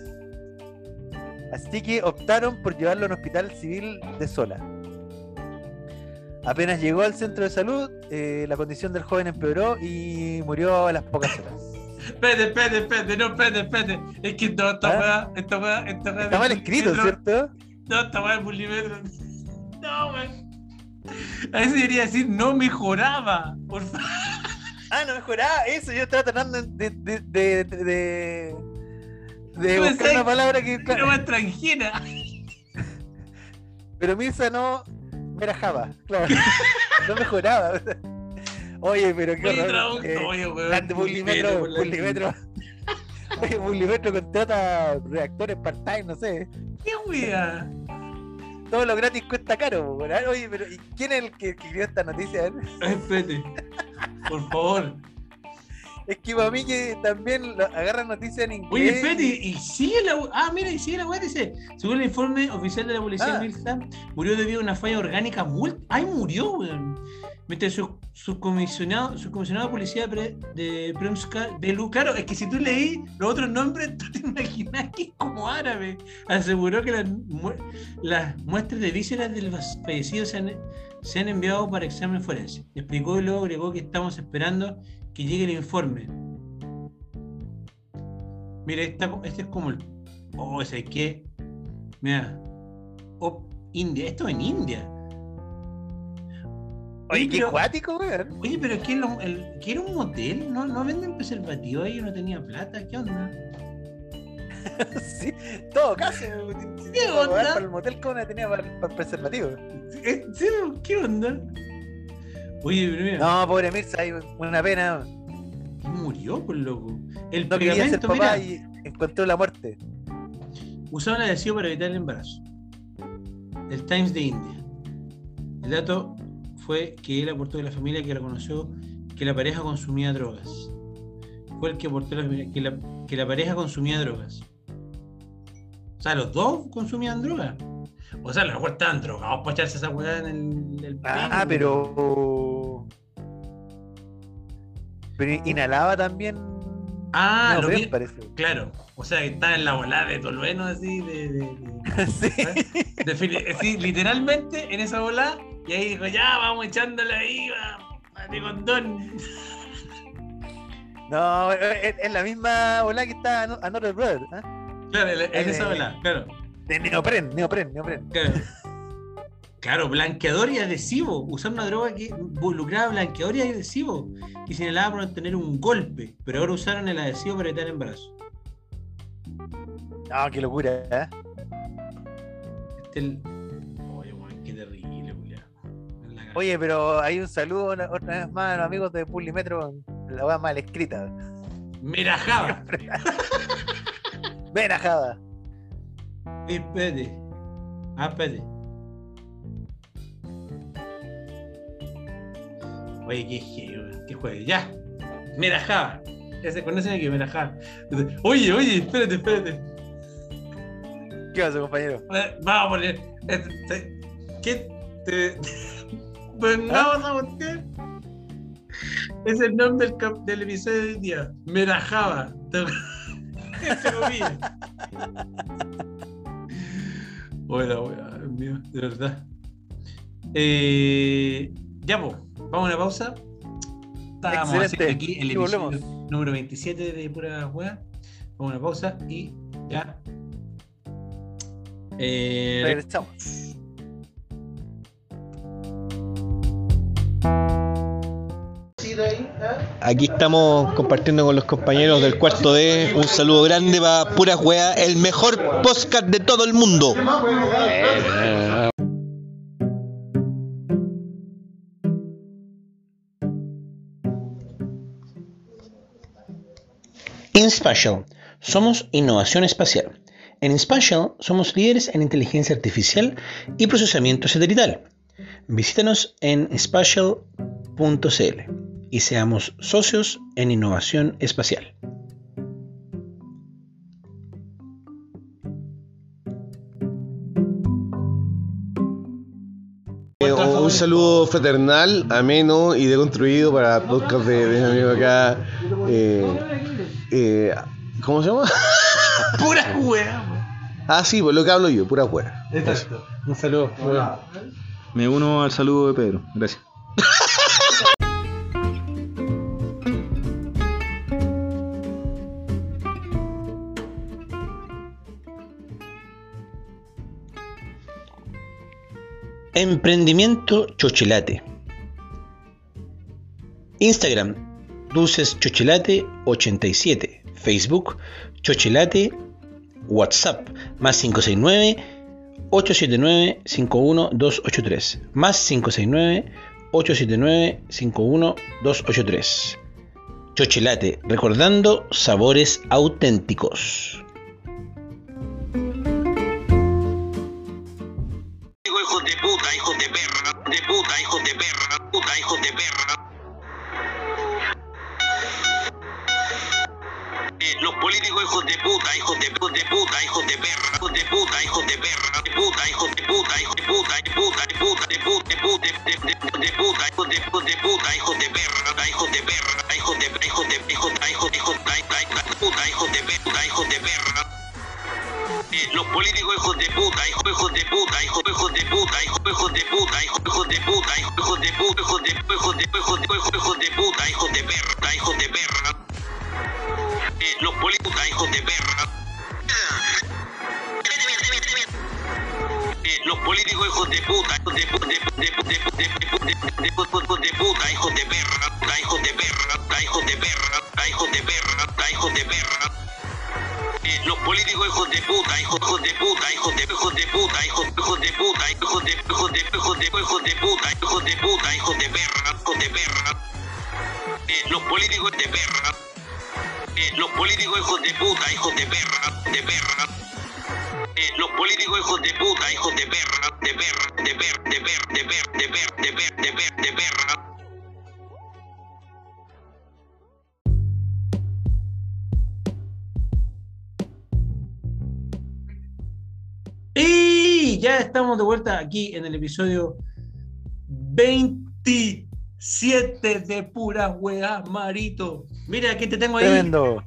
Así que optaron por llevarlo a un hospital civil de Sola. Apenas llegó al centro de salud, eh, la condición del joven empeoró y murió a las pocas horas. Espérate, espérate, espérate, no, espérate, espérate. Es que no, esta ¿Ah? weá, esta weá, esta weá. Está mal escrito, ¿cierto? No, esta weá de. No, weón. A eso debería decir no mejoraba. Por favor. Ah, no mejoraba. Eso yo estaba tratando de. de. de. de, buscar una palabra que. Era más extranjera. Pero Mirza no merajaba, claro. no mejoraba. Oye, pero qué horror. eh, oye, weón. grande la- Publimetro. Oye, Publimetro contrata reactores part-time, no sé. ¿Qué wea? Todo lo gratis cuesta caro. Oye, pero ¿y quién es el que escribió esta noticia? Espérate. Por favor. Es que para mí que también agarran noticias en inglés. Oye, espérate, y sigue la Ah, mira, y sigue la weá, dice. Según el informe oficial de la policía, Ah. Mirza murió debido a una falla orgánica. ¡Ay, murió, weón! Mientras su subcomisionado, subcomisionado de policía pre- de Premska Belu. Claro, es que si tú leí los otros nombres, tú te imaginas que es como árabe. Aseguró que las, mu- las muestras de vísceras del fallecido se han, se han enviado para examen forense. Explicó y luego agregó que estamos esperando que llegue el informe. Mira, esta- este es como el. Oh, ese que. Mira. Oh, India. Esto en India. Oye, qué pero- cuático, weón. Oye, pero ¿qué, lo- el, ¿qué era un motel? ¿No, ¿No venden preservativo ahí? Yo no tenía plata. ¿Qué onda? sí, todo caso. ¿Qué onda? Para el motel, ¿cómo la tenía para, para el preservativo? Eh, sí, ¿Qué onda? Oye. No, pobre Mirza, hay una pena. Murió, por loco. El No ser pegamento, papá mira, y encontró la muerte. usaban adhesivo para evitar el embarazo. El Times de India. El dato fue que él aportó de la familia que reconoció que la pareja consumía drogas. Fue el que aportó la familia que la, que la pareja consumía drogas. O sea, los dos consumían drogas. O sea, a lo mejor estaban drogados para echarse esa weá en el, el Ah, pero. Pero inhalaba también. Ah, No, lo bien, parece. Claro. O sea, que estaba en la volada de Tolueno así, de- de- de, sí. Eh, sí, literalmente en esa bola y ahí dijo, ya vamos echándole ahí, de condón. No, es, es la misma bola que está Ano- Another Brother. ¿eh? Claro, en, en esa Eh. bola, claro, De neopren, neopren, neopren. claro. Claro, blanqueador y adhesivo. Usar una droga que involucraba blanqueador y adhesivo. Y señalaba por tener un golpe. Pero ahora usaron el adhesivo para evitar el embarazo. No, qué locura, ¿eh? Este el. Oye, weón, qué terrible. En cara. Oye, pero hay un saludo una- otra vez más a los amigos de Pulimetro. La va mal escrita. Ven, ajada. Espérate. Ah, espérate. Oye, qué weón, qué juegue. Ya. Mira, Java. Ese conocen aquí, mira, Java. Oye, oye, espérate, espérate. ¿Qué pasa, compañero? Vamos a poner. este, ¿Qué te. Vengamos a buscar. Es el nombre del, cap- del episodio del día. Merajaba. Entre comillas. Hola, hola, mío, de verdad. Eh, ya, pues, vamos a una pausa. Estábamos Excelente. haciendo aquí el episodio número 27 de Pura Hueá. Vamos a una pausa y ya. Eh, Regresamos. Aquí estamos compartiendo con los compañeros del cuarto D. Un saludo grande para Pura Juega, el mejor podcast de todo el mundo. InSpatial. Somos innovación espacial. En InSpatial somos líderes en inteligencia artificial y procesamiento satelital. Visítanos en spatial.cl y seamos socios en innovación espacial. Eh, un, saludo fraternal, ameno y deconstruido para podcast de, de mi amigo acá. eh, eh, ¿Cómo se llama? Pura wea, weón. Ah, sí, pues lo que hablo yo, pura fuera. Exacto. Un saludo. Me uno al saludo de Pedro. Gracias. Emprendimiento Chochilate. Instagram, Dulces Chochilate 87. Facebook, Chochilate. WhatsApp, más 569 879 51283. Más 569 879 51283. Chochilate, recordando sabores auténticos. Hijos de puta, hijos de, hijos de puta, hijos de perra, hijos de puta, hijos de perra, de puta, hijos de puta, hijos de puta, de puta, de puta, de puta, de puta, de, de, de, puta, hijos de, hijos de puta, hijos de perra, hijos de perra, hijos de, hijos de, hijos de, hijos de, hijos de, puta, hijos de puta, hijos de perra. Eh, los políticos hijos de puta, hijos, hijos de puta, hijos, hijos de puta, hijos, hijos de puta, hijos, de puta, hijos, de puta, hijos de, hijos de, hijos de, hijos de puta, hijos de perra, hijos de perra eh, los políticos, hijos de perra. Eh, los políticos hijos de puta, hijos de puta, de puta, hijos de perra, hijos de perra, hijos de perra, hijos de perra, hijos de perra. Eh, los políticos hijos de puta, hijos de puta, hijos de hijos de puta, hijos hijos de puta, hijos de hijos de hijos de hijos de puta, hijos de puta, hijos de perra, hijos de perra. Los políticos de perra. Eh, los políticos hijos de puta, hijos de perra, de perra. Eh, los políticos hijos de puta, hijos de perra, de perra, de perra, de perra, de perra, de perra, de perra, de perra, de perra. Y ya estamos de vuelta aquí en el episodio 27 de pura weá, Marito. Mira, aquí te tengo ahí. Tremendo.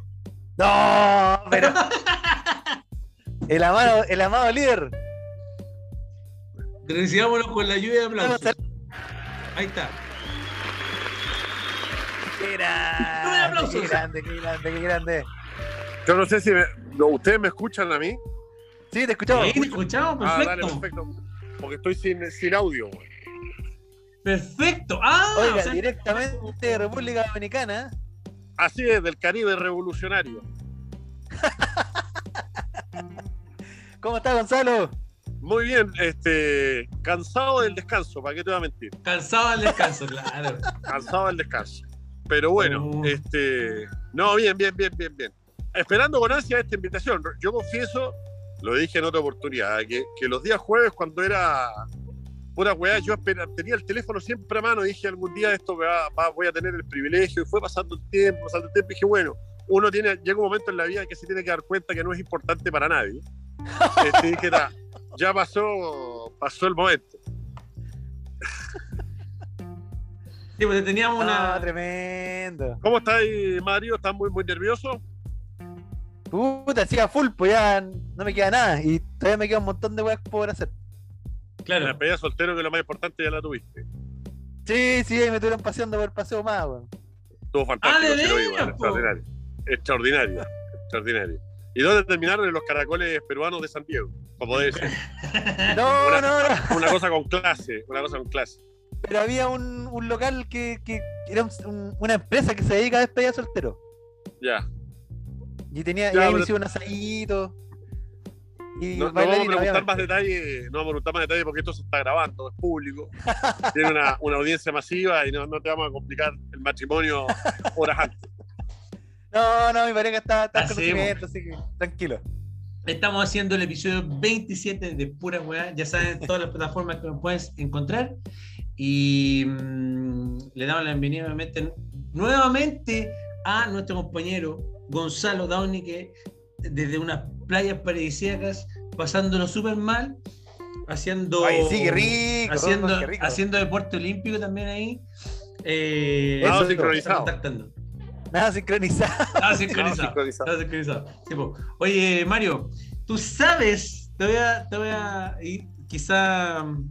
No, pero. El amado, el amado líder. Recibámonos con la lluvia de aplausos. Ahí está. Qué grande, qué grande, qué grande, qué grande. Yo no sé si me- no, ustedes me escuchan a mí. Sí, te escuchamos. Ahí te escuchamos, Ah, perfecto. dale, perfecto. Porque estoy sin, sin audio. güey. Perfecto. Ah, Oiga, o sea, directamente de República Dominicana. Así es, del Caribe revolucionario. ¿Cómo está Gonzalo? Muy bien, este, cansado del descanso, ¿para qué te voy a mentir? cansado del descanso, claro. Cansado del descanso. Pero bueno, Oh. este, no, bien, bien, bien, bien, bien. Esperando con ansia esta invitación. Yo confieso, lo dije en otra oportunidad, que, que los días jueves cuando era pura weá, yo tenía el teléfono siempre a mano, dije algún día esto me va- va- voy a tener el privilegio, y fue pasando el tiempo, pasando el tiempo, y dije, bueno, uno tiene, llega un momento en la vida que se tiene que dar cuenta que no es importante para nadie. Este, dije, "Ta, ya pasó, pasó el momento. Sí, porque teníamos Ah, una. tremendo. ¿Cómo estás, Mario? ¿Estás muy, muy nervioso? Puta, siga full, pues ya no me queda nada. Y todavía me queda un montón de weas por hacer. La Claro. despedida soltero, que lo más importante, ya la tuviste. Sí, sí, ahí me estuvieron paseando por el paseo más, weón. Estuvo fantástico, Ah, ¿de sí lo digo, veras, po? extraordinario. Extraordinario, extraordinario. ¿Y dónde terminaron en los caracoles peruanos de San Diego? Como debe ser. No, Una- no, no. Una cosa con clase, una cosa con clase. Pero había un, un local que, que era un- un- una empresa que se dedica a despedida soltero. Ya. Y tenía, Ya, y ahí pero- me hizo un asadito. Y No, no vamos a preguntar más detalles, no vamos a preguntar más detalles porque esto se está grabando, es público. Tiene una, una audiencia masiva y no, no te vamos a complicar el matrimonio horas antes. No, no, mi pareja está, está Hacemos. conocimiento, así que tranquilo. Estamos haciendo el episodio 27 de Pura Weá. Ya saben todas las plataformas que nos puedes encontrar. Y mm, le damos la bienvenida nuevamente, nuevamente a nuestro compañero Gonzalo Downey, que desde unas playas paradisíacas, pasándolo súper mal, haciendo, Ay, sí, qué rico, haciendo, qué rico. haciendo deporte olímpico también ahí. Eh, Eso, está sincronizado. Nada sincronizado. Estaba sincronizado. sincronizado. Estaba sincronizado. Sí. Oye, Mario, tú sabes, te voy a, te voy a ir, quizá mm,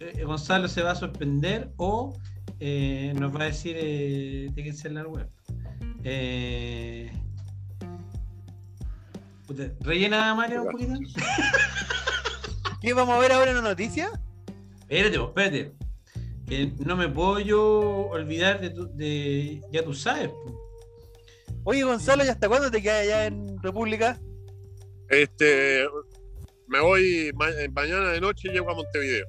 eh, Gonzalo se va a sorprender o eh, nos va a decir eh, de qué es la web. Eh, puta, ¿Rellena Mario un poquito? ¿Qué vamos a ver ahora en la noticia? Espérate, po, espérate. Que no me puedo yo olvidar de, tu- de ya tú sabes. po. Oye, Gonzalo, ¿y hasta cuándo te quedas allá en República? Este, me voy ma- mañana de noche y llego a Montevideo.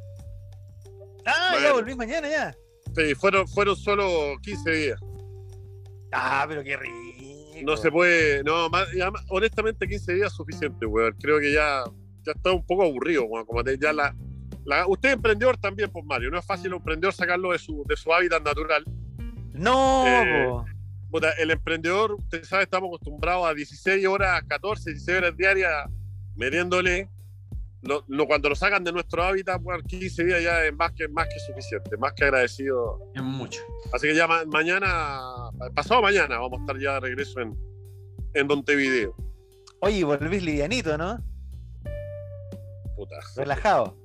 Ah, ya volví mañana ya. Sí, fueron, fueron solo 15 días. Ah, pero qué rico. No se puede, no, más, honestamente 15 días es suficiente, weón. Creo que ya, ya está un poco aburrido, weón. Como te- ya la, la- usted es emprendedor también, pues Mario. No es fácil un emprendedor sacarlo de su, de su hábitat natural. No, Eh. Puta, el emprendedor, usted sabe, estamos acostumbrados a 16 horas, 14, 16 horas diarias metiéndole. Lo- cuando lo sacan de nuestro hábitat, bueno, 15 días ya es más que, más que suficiente, más que agradecido. Es mucho. Así que ya ma- mañana, pasado mañana, vamos a estar ya de regreso en, en Montevideo. Oye, volvís livianito, ¿no? Puta. Relajado.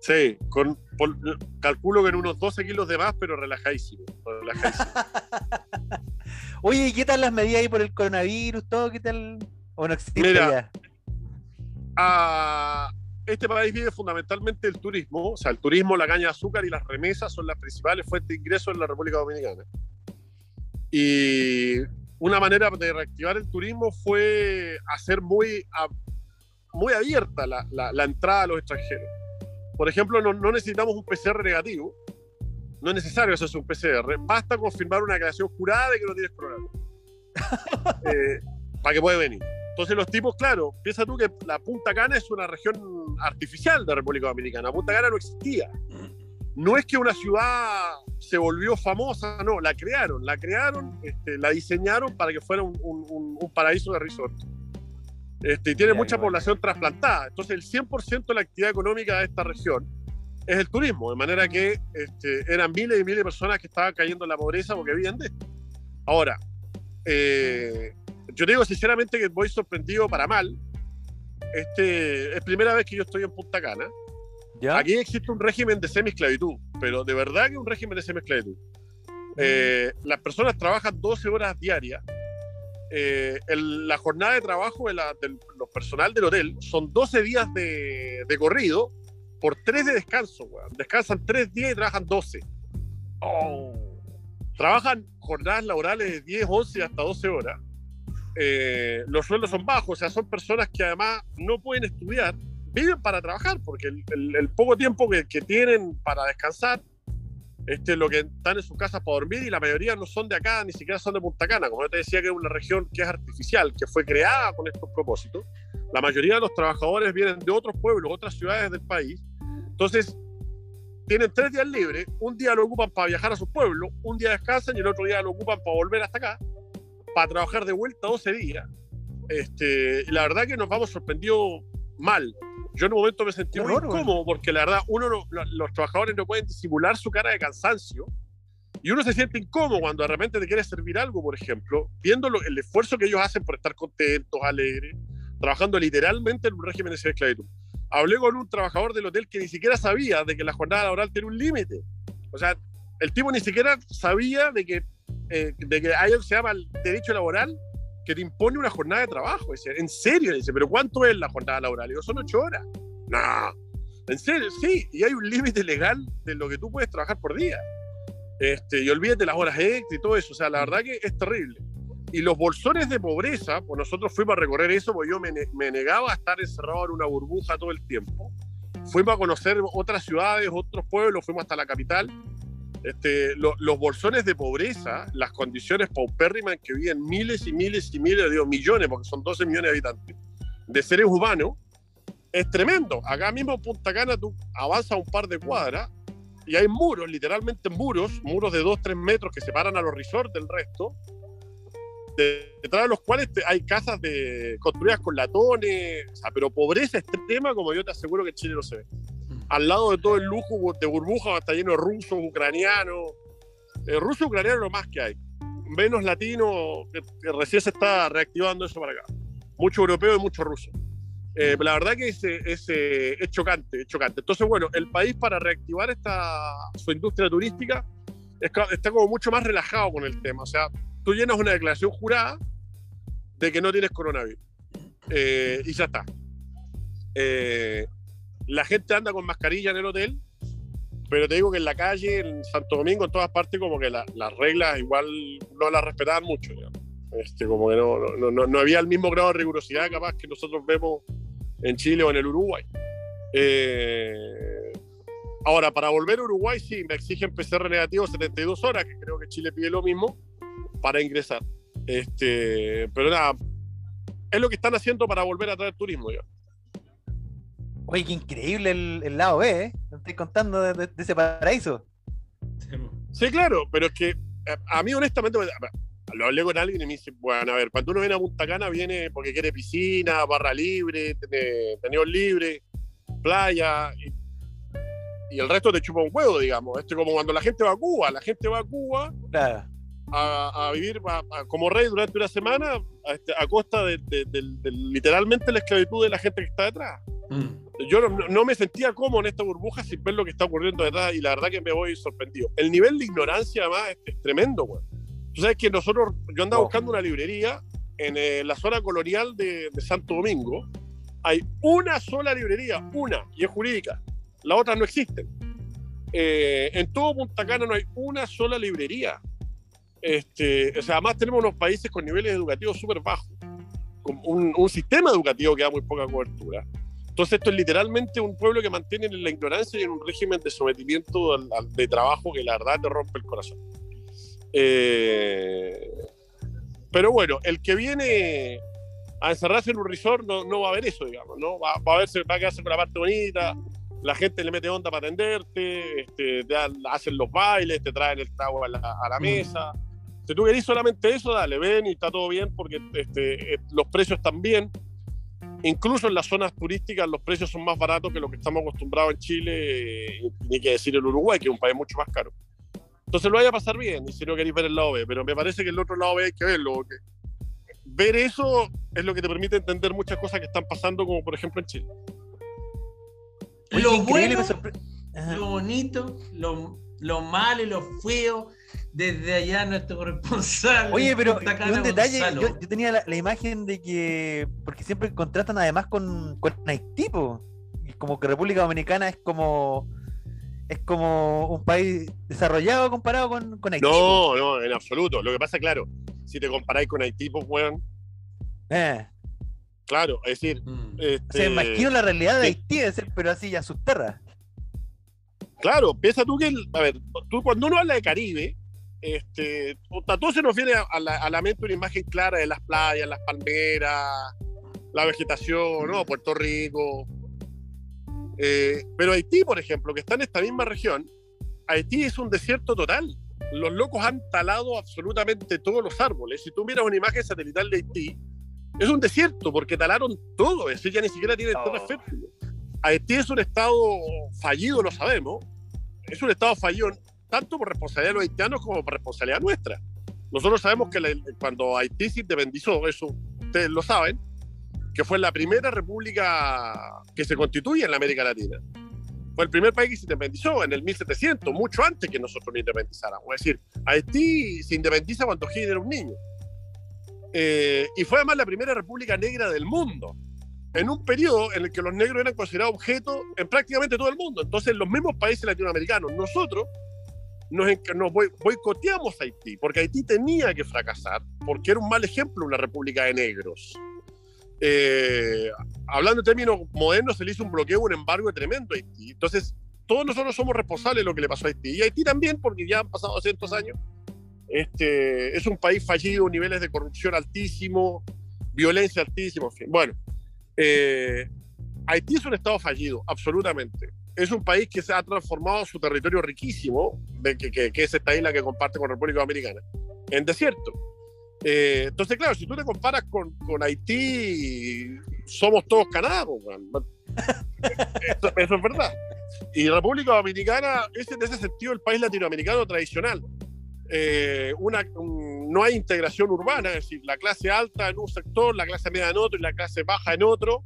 Sí, con, por- calculo que en unos 12 kilos de más, pero relajadísimo. relajadísimo. Oye, ¿y qué tal las medidas ahí por el coronavirus? ¿Todo qué tal? ¿O no existe Mira, ya? A este país vive fundamentalmente el turismo, o sea, el turismo, la caña de azúcar y las remesas son las principales fuentes de ingresos en la República Dominicana. Y una manera de reactivar el turismo fue hacer muy, muy abierta la, la- la entrada a los extranjeros. Por ejemplo, no, no necesitamos un PCR negativo, no es necesario hacerse un PCR, basta confirmar una declaración jurada de que no tienes coronavirus. Eh, para que pueda venir. Entonces los tipos, claro, piensa tú que la Punta Cana es una región artificial de República Dominicana. Punta Cana no existía. No es que una ciudad se volvió famosa, no, la crearon, la crearon, este, la diseñaron para que fuera un, un- un- un paraíso de resort. Este, y tiene mucha población trasplantada. Entonces el 100% de la actividad económica de esta región es el turismo, de manera que este, eran miles y miles de personas que estaban cayendo en la pobreza porque vivían de esto. Ahora, eh, yo digo sinceramente que voy sorprendido para mal. Este, es primera vez que yo estoy en Punta Cana. ¿Ya? Aquí existe un régimen de semi-esclavitud, pero de verdad que un régimen de semi-esclavitud. Eh, las personas trabajan 12 horas diarias. Eh, el- la jornada de trabajo de la- del los personal del hotel son 12 días de, de corrido por 3 de descanso. weón. Descansan 3 días y trabajan 12. Trabajan jornadas laborales de 10, 11 y hasta 12 horas. Eh, los sueldos son bajos, o sea, son personas que además no pueden estudiar, viven para trabajar, porque el, el- el poco tiempo que, que tienen para descansar, este, lo que están en sus casas para dormir, y la mayoría no son de acá, ni siquiera son de Punta Cana, como yo te decía que es una región que es artificial, que fue creada con estos propósitos. La mayoría de los trabajadores vienen de otros pueblos, otras ciudades del país. Entonces, tienen tres días libres, un día lo ocupan para viajar a su pueblo, un día descansan y el otro día lo ocupan para volver hasta acá, para trabajar de vuelta 12 días. Este, la verdad que nos vamos sorprendidos mal. Yo en un momento me sentí muy Horror, incómodo porque la verdad uno no- lo- los trabajadores no pueden disimular su cara de cansancio y uno se siente incómodo cuando de repente te quiere servir algo, por ejemplo, viendo lo- el esfuerzo que ellos hacen por estar contentos, alegres, trabajando literalmente en un régimen de esclavitud. Hablé con un trabajador del hotel que ni siquiera sabía de que la jornada laboral tiene un límite. O sea, el tipo ni siquiera sabía de que, eh, de que hay algo que se llama el derecho laboral que te impone una jornada de trabajo. Dice, en serio, dice, pero ¿cuánto es la jornada laboral? Digo, son ocho horas. No, en serio, sí, y hay un límite legal de lo que tú puedes trabajar por día. Este, y olvídate las horas extra y todo eso. O sea, la verdad que es terrible. Y los bolsones de pobreza, pues nosotros fuimos a recorrer eso, porque yo me, me negaba a estar encerrado en una burbuja todo el tiempo. Fuimos a conocer otras ciudades, otros pueblos, fuimos hasta la capital. Este, lo- los bolsones de pobreza, las condiciones paupérrimas en que viven miles y miles y miles, digo millones, porque son 12 millones de habitantes, de seres humanos, es tremendo. Acá mismo en Punta Cana tú avanzas un par de cuadras y hay muros, literalmente muros, muros de 2, 3 metros que separan a los resorts del resto, de- detrás de los cuales hay casas de, construidas con latones, o sea, pero pobreza extrema como yo te aseguro que en Chile no se ve. Al lado de todo el lujo de burbujas está lleno de rusos, ucranianos. Eh, ruso ucraniano lo más que hay. Menos latino, que, recién se está reactivando eso para acá. Mucho europeo y mucho ruso. Eh, la verdad que es, es, es chocante, es chocante. Entonces, bueno, el país para reactivar esta, su industria turística es ca- está como mucho más relajado con el tema. O sea, tú llenas una declaración jurada de que no tienes coronavirus. Eh, y ya está. Eh, la gente anda con mascarilla en el hotel, pero te digo que en la calle, en Santo Domingo, en todas partes, como que la- las reglas igual no las respetaban mucho. Este, como que no, no, no, no había el mismo grado de rigurosidad capaz que nosotros vemos en Chile o en el Uruguay. Eh, ahora, para volver a Uruguay, sí, me exigen PCR negativo 72 horas, que creo que Chile pide lo mismo, para ingresar. Este, pero nada, es lo que están haciendo para volver a traer turismo. digamos. Oye, qué increíble el, el lado B, ¿eh? Estoy contando de, de- de ese paraíso. Sí, claro, pero es que a mí honestamente, lo hablé con alguien y me dice, bueno, a ver, cuando uno viene a Punta Cana viene porque quiere piscina, barra libre, teneos libre, playa, y, y el resto te chupa un huevo, digamos. Esto es como cuando la gente va a Cuba, la gente va a Cuba Claro. a, a vivir a- a- como rey durante una semana a, este- costa de, literalmente la esclavitud de la gente que está detrás. Mm. Yo no, no me sentía cómodo en esta burbuja sin ver lo que está ocurriendo detrás y la verdad que me voy sorprendido. El nivel de ignorancia además es, es tremendo, güey. Tú sabes que nosotros, yo andaba Oh. buscando una librería en eh, la zona colonial de, de Santo Domingo. Hay una sola librería, una, y es jurídica. Las otras no existen. Eh, en todo Punta Cana no hay una sola librería. Este, o sea, además tenemos unos países con niveles educativos súper bajos, con un, un sistema educativo que da muy poca cobertura. Entonces esto es literalmente un pueblo que mantiene en la ignorancia y en un régimen de sometimiento al- al- de trabajo que la verdad te rompe el corazón. Eh, pero bueno, el que viene a encerrarse en un resort no, no va a ver eso, digamos, ¿no? Va, va a verse, va a quedarse con la parte bonita, la gente le mete onda para atenderte, este, te hacen los bailes, te traen el trago a la, a la mesa. Si tú querés solamente eso, dale, ven y está todo bien porque este, eh, los precios están bien. Incluso en las zonas turísticas los precios son más baratos que lo que estamos acostumbrados en Chile, eh, ni que decir el Uruguay, que es un país mucho más caro. Entonces lo vaya a pasar bien, y si no queréis ver el lado B, pero me parece que el otro lado B hay que verlo. porque ver eso es lo que te permite entender muchas cosas que están pasando, como por ejemplo en Chile. Oye, Lo bueno, lo bonito, lo, lo malo y lo feo, desde allá nuestro corresponsal. Oye, pero un detalle, yo, yo tenía la, la imagen de que, porque siempre contratan además con, con Haití, po. y como que República Dominicana es como es como un país desarrollado comparado con, con Haití. po. No, no, en absoluto. Lo que pasa, claro, si te comparáis con Haití, pues, weón, Eh, claro, es decir, Mm. o sea, este, imagino la realidad de. Haití de ser, pero así ya sus terras. Claro, piensa tú que, el- a ver, tú cuando uno habla de Caribe, este, todo se nos viene a, a la, a la mente una imagen clara de las playas, las palmeras, la vegetación, ¿no? Puerto Rico. Eh, pero Haití, por ejemplo, que está en esta misma región, Haití es un desierto total. Los locos han talado absolutamente todos los árboles. Si tú miras una imagen satelital de Haití, es un desierto porque talaron todo, es decir, ya ni siquiera tiene Oh. tierra fértil. Haití es un estado fallido, lo sabemos. Es un estado fallido tanto por responsabilidad de los haitianos como por responsabilidad nuestra. Nosotros sabemos que la- cuando Haití se independizó, eso ustedes lo saben, que fue la primera república que se constituye en la América Latina. Fue el primer país que se independizó en el 1700, mucho antes que nosotros nos independizáramos. Es decir, Haití se independiza cuando Hitler era un niño. Eh, y fue además la primera república negra del mundo en un periodo en el que los negros eran considerados objetos en prácticamente todo el mundo. Entonces, los mismos países latinoamericanos, nosotros nos, nos boi- boicoteamos a Haití, porque Haití tenía que fracasar, porque era un mal ejemplo una república de negros. Eh, hablando en términos modernos, se le hizo un bloqueo, un embargo tremendo a Haití. Entonces, todos nosotros somos responsables de lo que le pasó a Haití. Y Haití también, porque ya han pasado 200 años. Este, es un país fallido, niveles de corrupción altísimos, violencia altísima. Bueno, eh, Haití es un estado fallido, absolutamente. Es un país que se ha transformado su territorio riquísimo, de que, que- que es esta isla que comparte con República Dominicana, en desierto. Eh, entonces, claro, si tú te comparas con, con Haití, somos todos Canadá, eso, eso es verdad. Y República Dominicana es en ese sentido el país latinoamericano tradicional. Eh, una, un- no hay integración urbana, es decir, la clase alta en un sector, la clase media en otro y la clase baja en otro,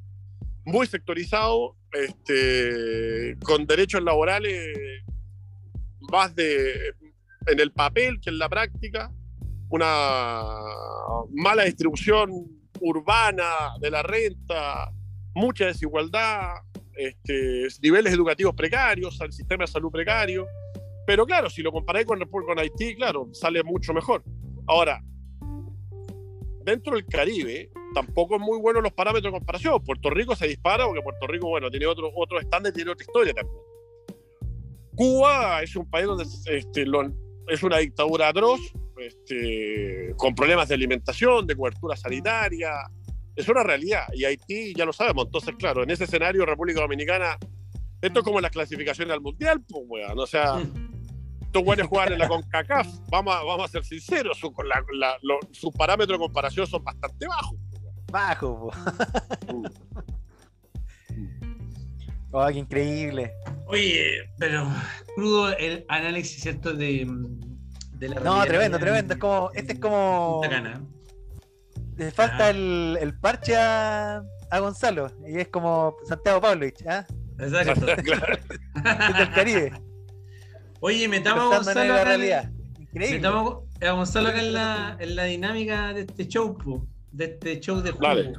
muy sectorizado, este, con derechos laborales más de en el papel que en la práctica, una mala distribución urbana de la renta, mucha desigualdad, este, niveles educativos precarios, el sistema de salud precario. Pero claro, si lo comparáis con, con Haití, claro, sale mucho mejor. Ahora, dentro del Caribe, tampoco es muy bueno los parámetros de comparación. Puerto Rico se dispara porque Puerto Rico, bueno, tiene otro, otro estándar, tiene otra historia también. Cuba es un país donde este, es una dictadura atroz, este, con problemas de alimentación, de cobertura sanitaria. Es una realidad. Y Haití ya lo sabemos. Entonces, claro, en ese escenario, República Dominicana, esto es como las clasificaciones al mundial, pues, weón. O sea, estos buenos juegan en la CONCACAF. Vamos a, vamos a ser sinceros, su, la- la- lo- sus parámetros de comparación son bastante bajos. Bajo, po. Oh, qué increíble. Oye, pero crudo el análisis, ¿cierto? De, de la No, tremendo, de- tremendo. Es como, este es como. Le falta Ah. el, el parche a, a Gonzalo. Y es como Santiago Pavlovich, ¿ah? Exacto. Claro. Es del Caribe. Oye, metamos a Gonzalo la acá en- realidad. Increíble. metamos a Gonzalo acá en la, en la dinámica de este show, po, de este show de juego. Dale.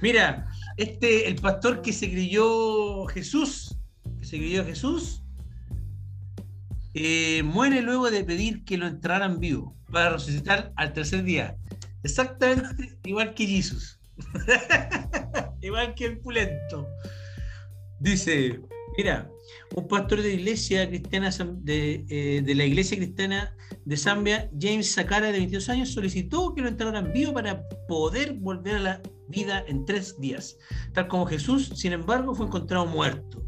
Mira, este, el pastor que se creyó Jesús, que se creyó Jesús, eh, muere luego de pedir que lo enterraran vivo para resucitar al tercer día. Exactamente igual que Jesús. igual que el pulento. Dice, mira, un pastor de iglesia cristiana eh, de la iglesia cristiana de Zambia, James Sakara, de 22 años, solicitó que lo enterraran vivo para poder volver a la vida en tres días. Tal como Jesús, sin embargo, fue encontrado muerto.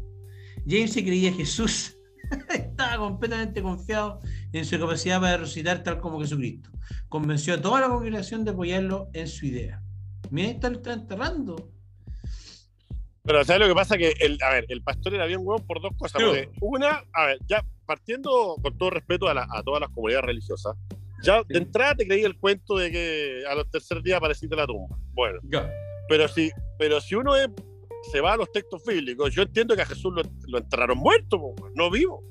James se creía Jesús. Estaba completamente confiado en su capacidad para resucitar tal como Jesucristo. Convenció a toda la congregación de apoyarlo en su idea. Mira, está, lo está enterrando. Pero ¿sabes lo que pasa? Que, el, a ver, el pastor era bien hueón por dos cosas. Sí. porque una, a ver, ya partiendo con todo respeto a, la- a todas las comunidades religiosas, ya de entrada te creí el cuento de que a los tercer día apareciste en la tumba. Bueno, Ya. pero si, pero si uno es- se va a los textos bíblicos, yo entiendo que a Jesús lo, lo enterraron muerto, po, no vivo.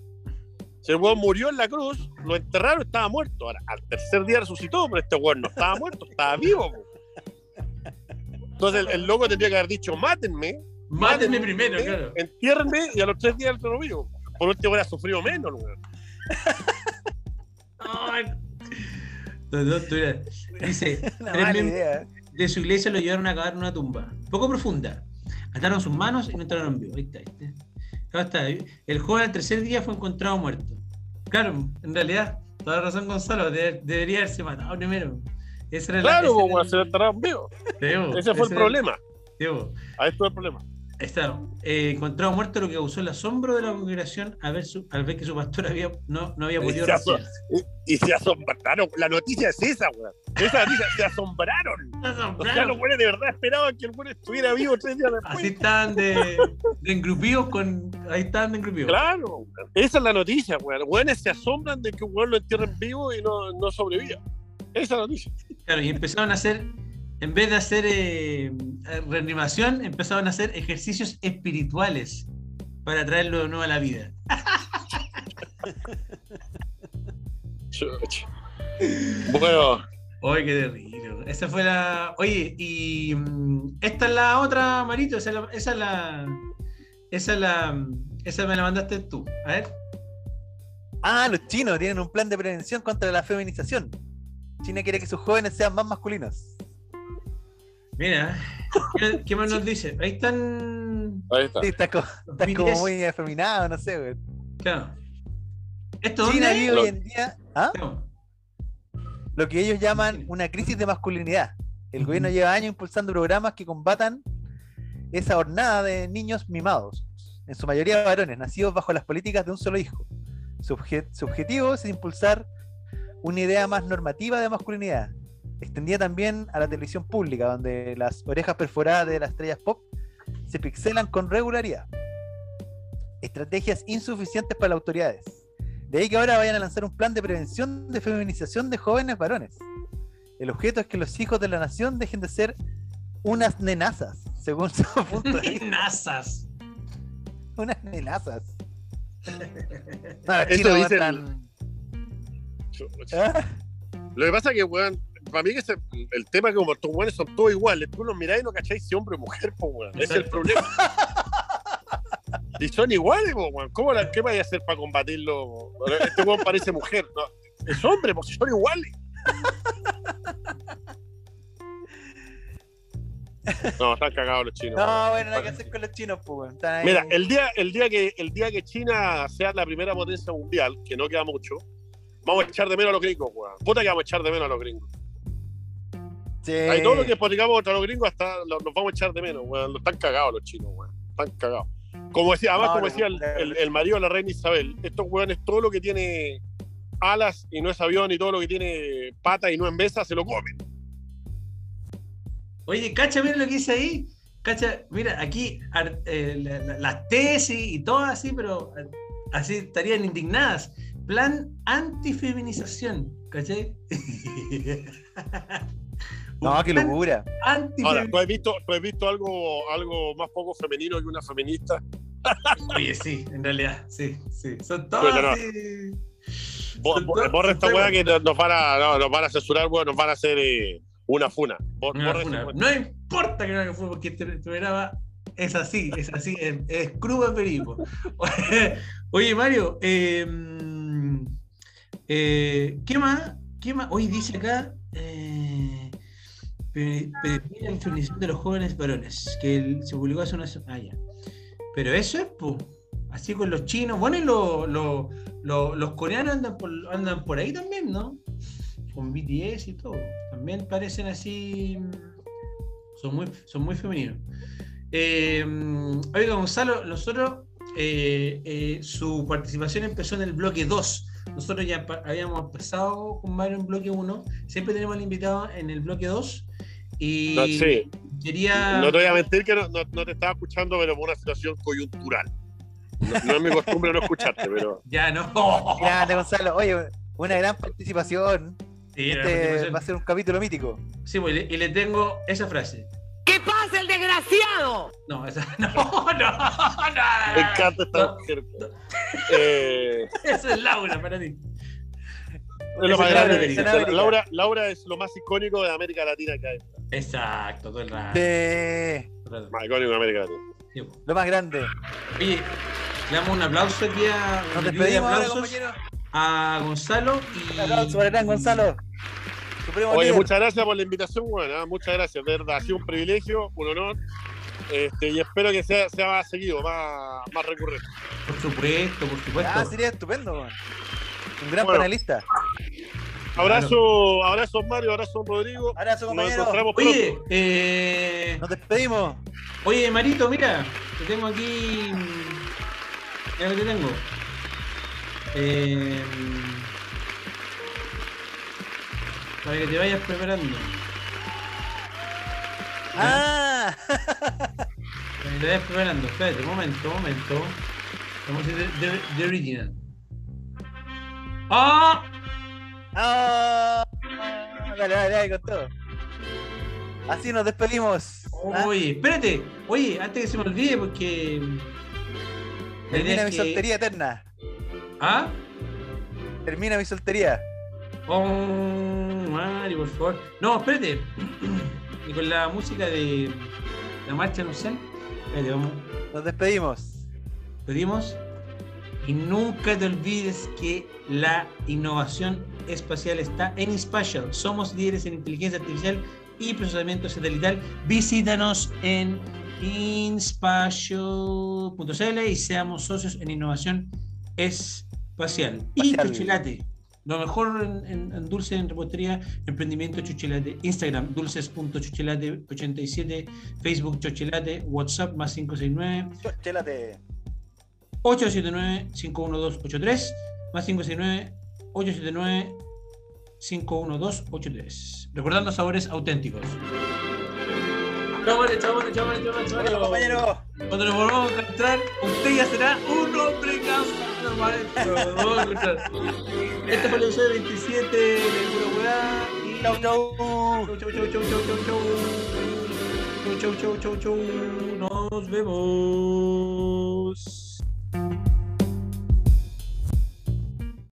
Si el hueón murió en la cruz, lo enterraron, estaba muerto. Ahora, al tercer día resucitó, pero este hueón no estaba muerto, estaba vivo. po. Entonces el, el loco tendría que haber dicho, mátenme, Mátenme primero, claro. Entiérrenme y a los tres días lo vivo. Por último hubiera sufrido menos, weón. No, no, Dice, de su iglesia lo llevaron a cavar en una tumba, poco profunda. Ataron sus manos y lo entraron en vivo. Ahí está, ahí está. Acá está. El joven al tercer día fue encontrado muerto. Claro, en realidad, toda razón Gonzalo, de- debería haberse matado primero. Esa era la- Claro, ese po, era el- se lo enterraron vivo. Teo, Ese fue el problema. Ahí estuvo el problema. Está. Eh, encontrado muerto, lo que causó el asombro de la congregación al ver, su- al ver que su pastor había, no, no había podido Se. Y, y se asombraron. La noticia es esa, weón. Esa noticia, se asombraron. O sea, Asombraron. los güeyes de verdad esperaban que el güey estuviera vivo tres días después. Así estaban de, de engrupidos con. Ahí estaban de engrupidos. Claro, weón. esa es la noticia, weón. Los güeyes se asombran de que un güey lo entierren vivo y no, no sobreviva. Esa es la noticia. Claro, y empezaron a hacer, en vez de hacer eh, reanimación, empezaron a hacer ejercicios espirituales para traerlo de nuevo a la vida. Bueno, Oye, qué terrible. Esa fue la. Oye, y mm, esta es la otra, Marito. Esa es la. Esa es la. Esa, es la, esa me la mandaste tú. A ver. Ah, los chinos tienen un plan de prevención contra la feminización. China quiere que sus jóvenes sean más masculinos. Mira, ¿qué, qué más nos dice? Ahí están. Ahí está. Sí, estás como, muy afeminado, no sé, weón. Claro. ¿Esto China dónde? vive hoy en día ¿ah? Lo que ellos llaman una crisis de masculinidad. El gobierno lleva años impulsando programas que combatan esa hornada de niños mimados, en su mayoría varones, nacidos bajo las políticas de un solo hijo. Su objetivo es impulsar una idea más normativa de masculinidad, extendida también a la televisión pública, donde las orejas perforadas de las estrellas pop se pixelan con regularidad. Estrategias insuficientes para las autoridades. De ahí que ahora vayan a lanzar un plan de prevención de feminización de jóvenes varones. El objeto es que los hijos de la nación dejen de ser unas nenazas, según su punto de vista. Nazas. Unas nenazas. No, Eso dicen- ¿Ah? Lo que pasa es que, weón, para mí que ese- el tema es que como estos weones son todos iguales, tú los mirás y no cacháis si hombre o mujer, pues, weón. Ese es el problema. Si son iguales, weón, ¿cómo la, ¿qué vaya a hacer para combatirlo? Este weón parece mujer. No, es hombre, pues son iguales. No, están cagados los chinos. No, bueno, nada que hacer con los chinos, pues. ahí- Mira, el día, el, día que, el día que China sea la primera potencia mundial, que no queda mucho, vamos a echar de menos a los gringos, weón. Puta que vamos a echar de menos a los gringos. Sí. Hay todo lo que platicamos contra los gringos, hasta los, los vamos a echar de menos, weón. Los están cagados los chinos, weón. Están cagados. Como decía, además, No, como decía el, el- el marido de la reina Isabel, estos weones, todo lo que tiene alas y no es avión, y todo lo que tiene patas y no es mesa, se lo comen. Oye, cacha, mira lo que dice ahí. Cacha, mira, aquí ar- eh, la- la- las tesis y todas así, pero eh, así estarían indignadas. Plan antifeminización, ¿cachai? No, qué locura. Ahora. ¿tú has visto, tú has visto algo, algo más poco femenino que una feminista? Oye, sí, en realidad, sí, sí. Son todas no. así. Bo- Son bo- todas- Borra esta weá que nos nos van a, no, nos van a censurar, weón, nos van a hacer eh, una funa. Bor- Una borra funa. esa. No importa que no haga fútbol, porque programa es así, es así, es, es crudo perico. Oye, Mario, eh, eh, ¿qué más? ¿Qué más? Hoy dice acá. Eh, prevenir la feminización de los jóvenes varones, que se publicó hace una semana. Ah. Pero eso es, pues, así con los chinos. Bueno, y lo- lo- lo- los coreanos andan por, andan por ahí también, ¿no? Con BTS y todo. También parecen así. mm, Son muy, son muy femeninos. Eh, oiga, Gonzalo, nosotros. eh, eh, su participación empezó en el bloque 2. Nosotros ya habíamos empezado con Mario en bloque 1. Siempre tenemos al invitado en el bloque 2. Y No, sí. quería. No te voy a mentir que no, no- no te estaba escuchando, pero por una situación coyuntural. No, no es mi costumbre no escucharte, pero. Ya no. Grande, Gonzalo. Oye, una gran participación. Sí, Este participación. va a ser un capítulo mítico. Sí, pues, y le- y le tengo esa frase. ¿Qué pasa el desgraciado? No, esa. No, no, no. Me encanta esta mujer. Eh, Eso es Laura para ti. es lo más grande que. Laura, Laura es lo más icónico de América Latina que hay. Exacto, todo el rato. Rato. Más icónico de América Latina. Sí, lo más grande. Oye, le damos un aplauso aquí a. Nos despedimos ahora, compañero. a Gonzalo y. Un aplauso para el gran Gonzalo. Supremo Oye, líder. muchas gracias por la invitación, bueno, ah, muchas gracias, de verdad, ha sido un privilegio, un honor, este, y espero que sea, sea más seguido, más, más recurrente. Por supuesto, por supuesto. Ah, sería estupendo, weón. Un gran Bueno. panelista. Abrazo, abrazo Mario, abrazo Rodrigo, Abrazo, nos compañero. encontramos Oye, eh, Nos despedimos. oye, Marito, mira, te tengo aquí. Mira lo que te tengo. Eh, para que te vayas preparando. Ah, Para que te vayas preparando. Espérate, un momento, un momento. Vamos a the, the original. ¡Ah! Ah, dale, dale, dale, con todo. Así nos despedimos. ¿ah? Oye, espérate. Oye, antes que se me olvide, porque. Termina mi que- soltería eterna. ¿Ah? Termina mi soltería. Oh, Mario, por favor. No, espérate. Y con la música de la marcha nupcial. Espérate, vamos. Nos despedimos. Pedimos. Y nunca te olvides que la innovación espacial está en Inspatial. Somos líderes en inteligencia artificial y procesamiento satelital. Visítanos en inspatial.cl y seamos socios en innovación espacial. Y. Chuchilate. Lo mejor en, en- en dulce en repostería, emprendimiento Chuchilate. Instagram, dulces.chuchilate87. Facebook, Chuchilate. WhatsApp, más 569. Chélate. 879-512-83 más 569-879-512-83. Recordando sabores auténticos. Chavales, chavales, chavales, chavales, Bueno, chavales. compañero. Cuando nos volvamos a encontrar, usted ya será un hombre encontrar. Este fue el episodio 27 de Pura Weá. chau. Chau, chau, chau, chau, chau, chau, chau. Chau, chau, chau, chau, chau. Nos vemos.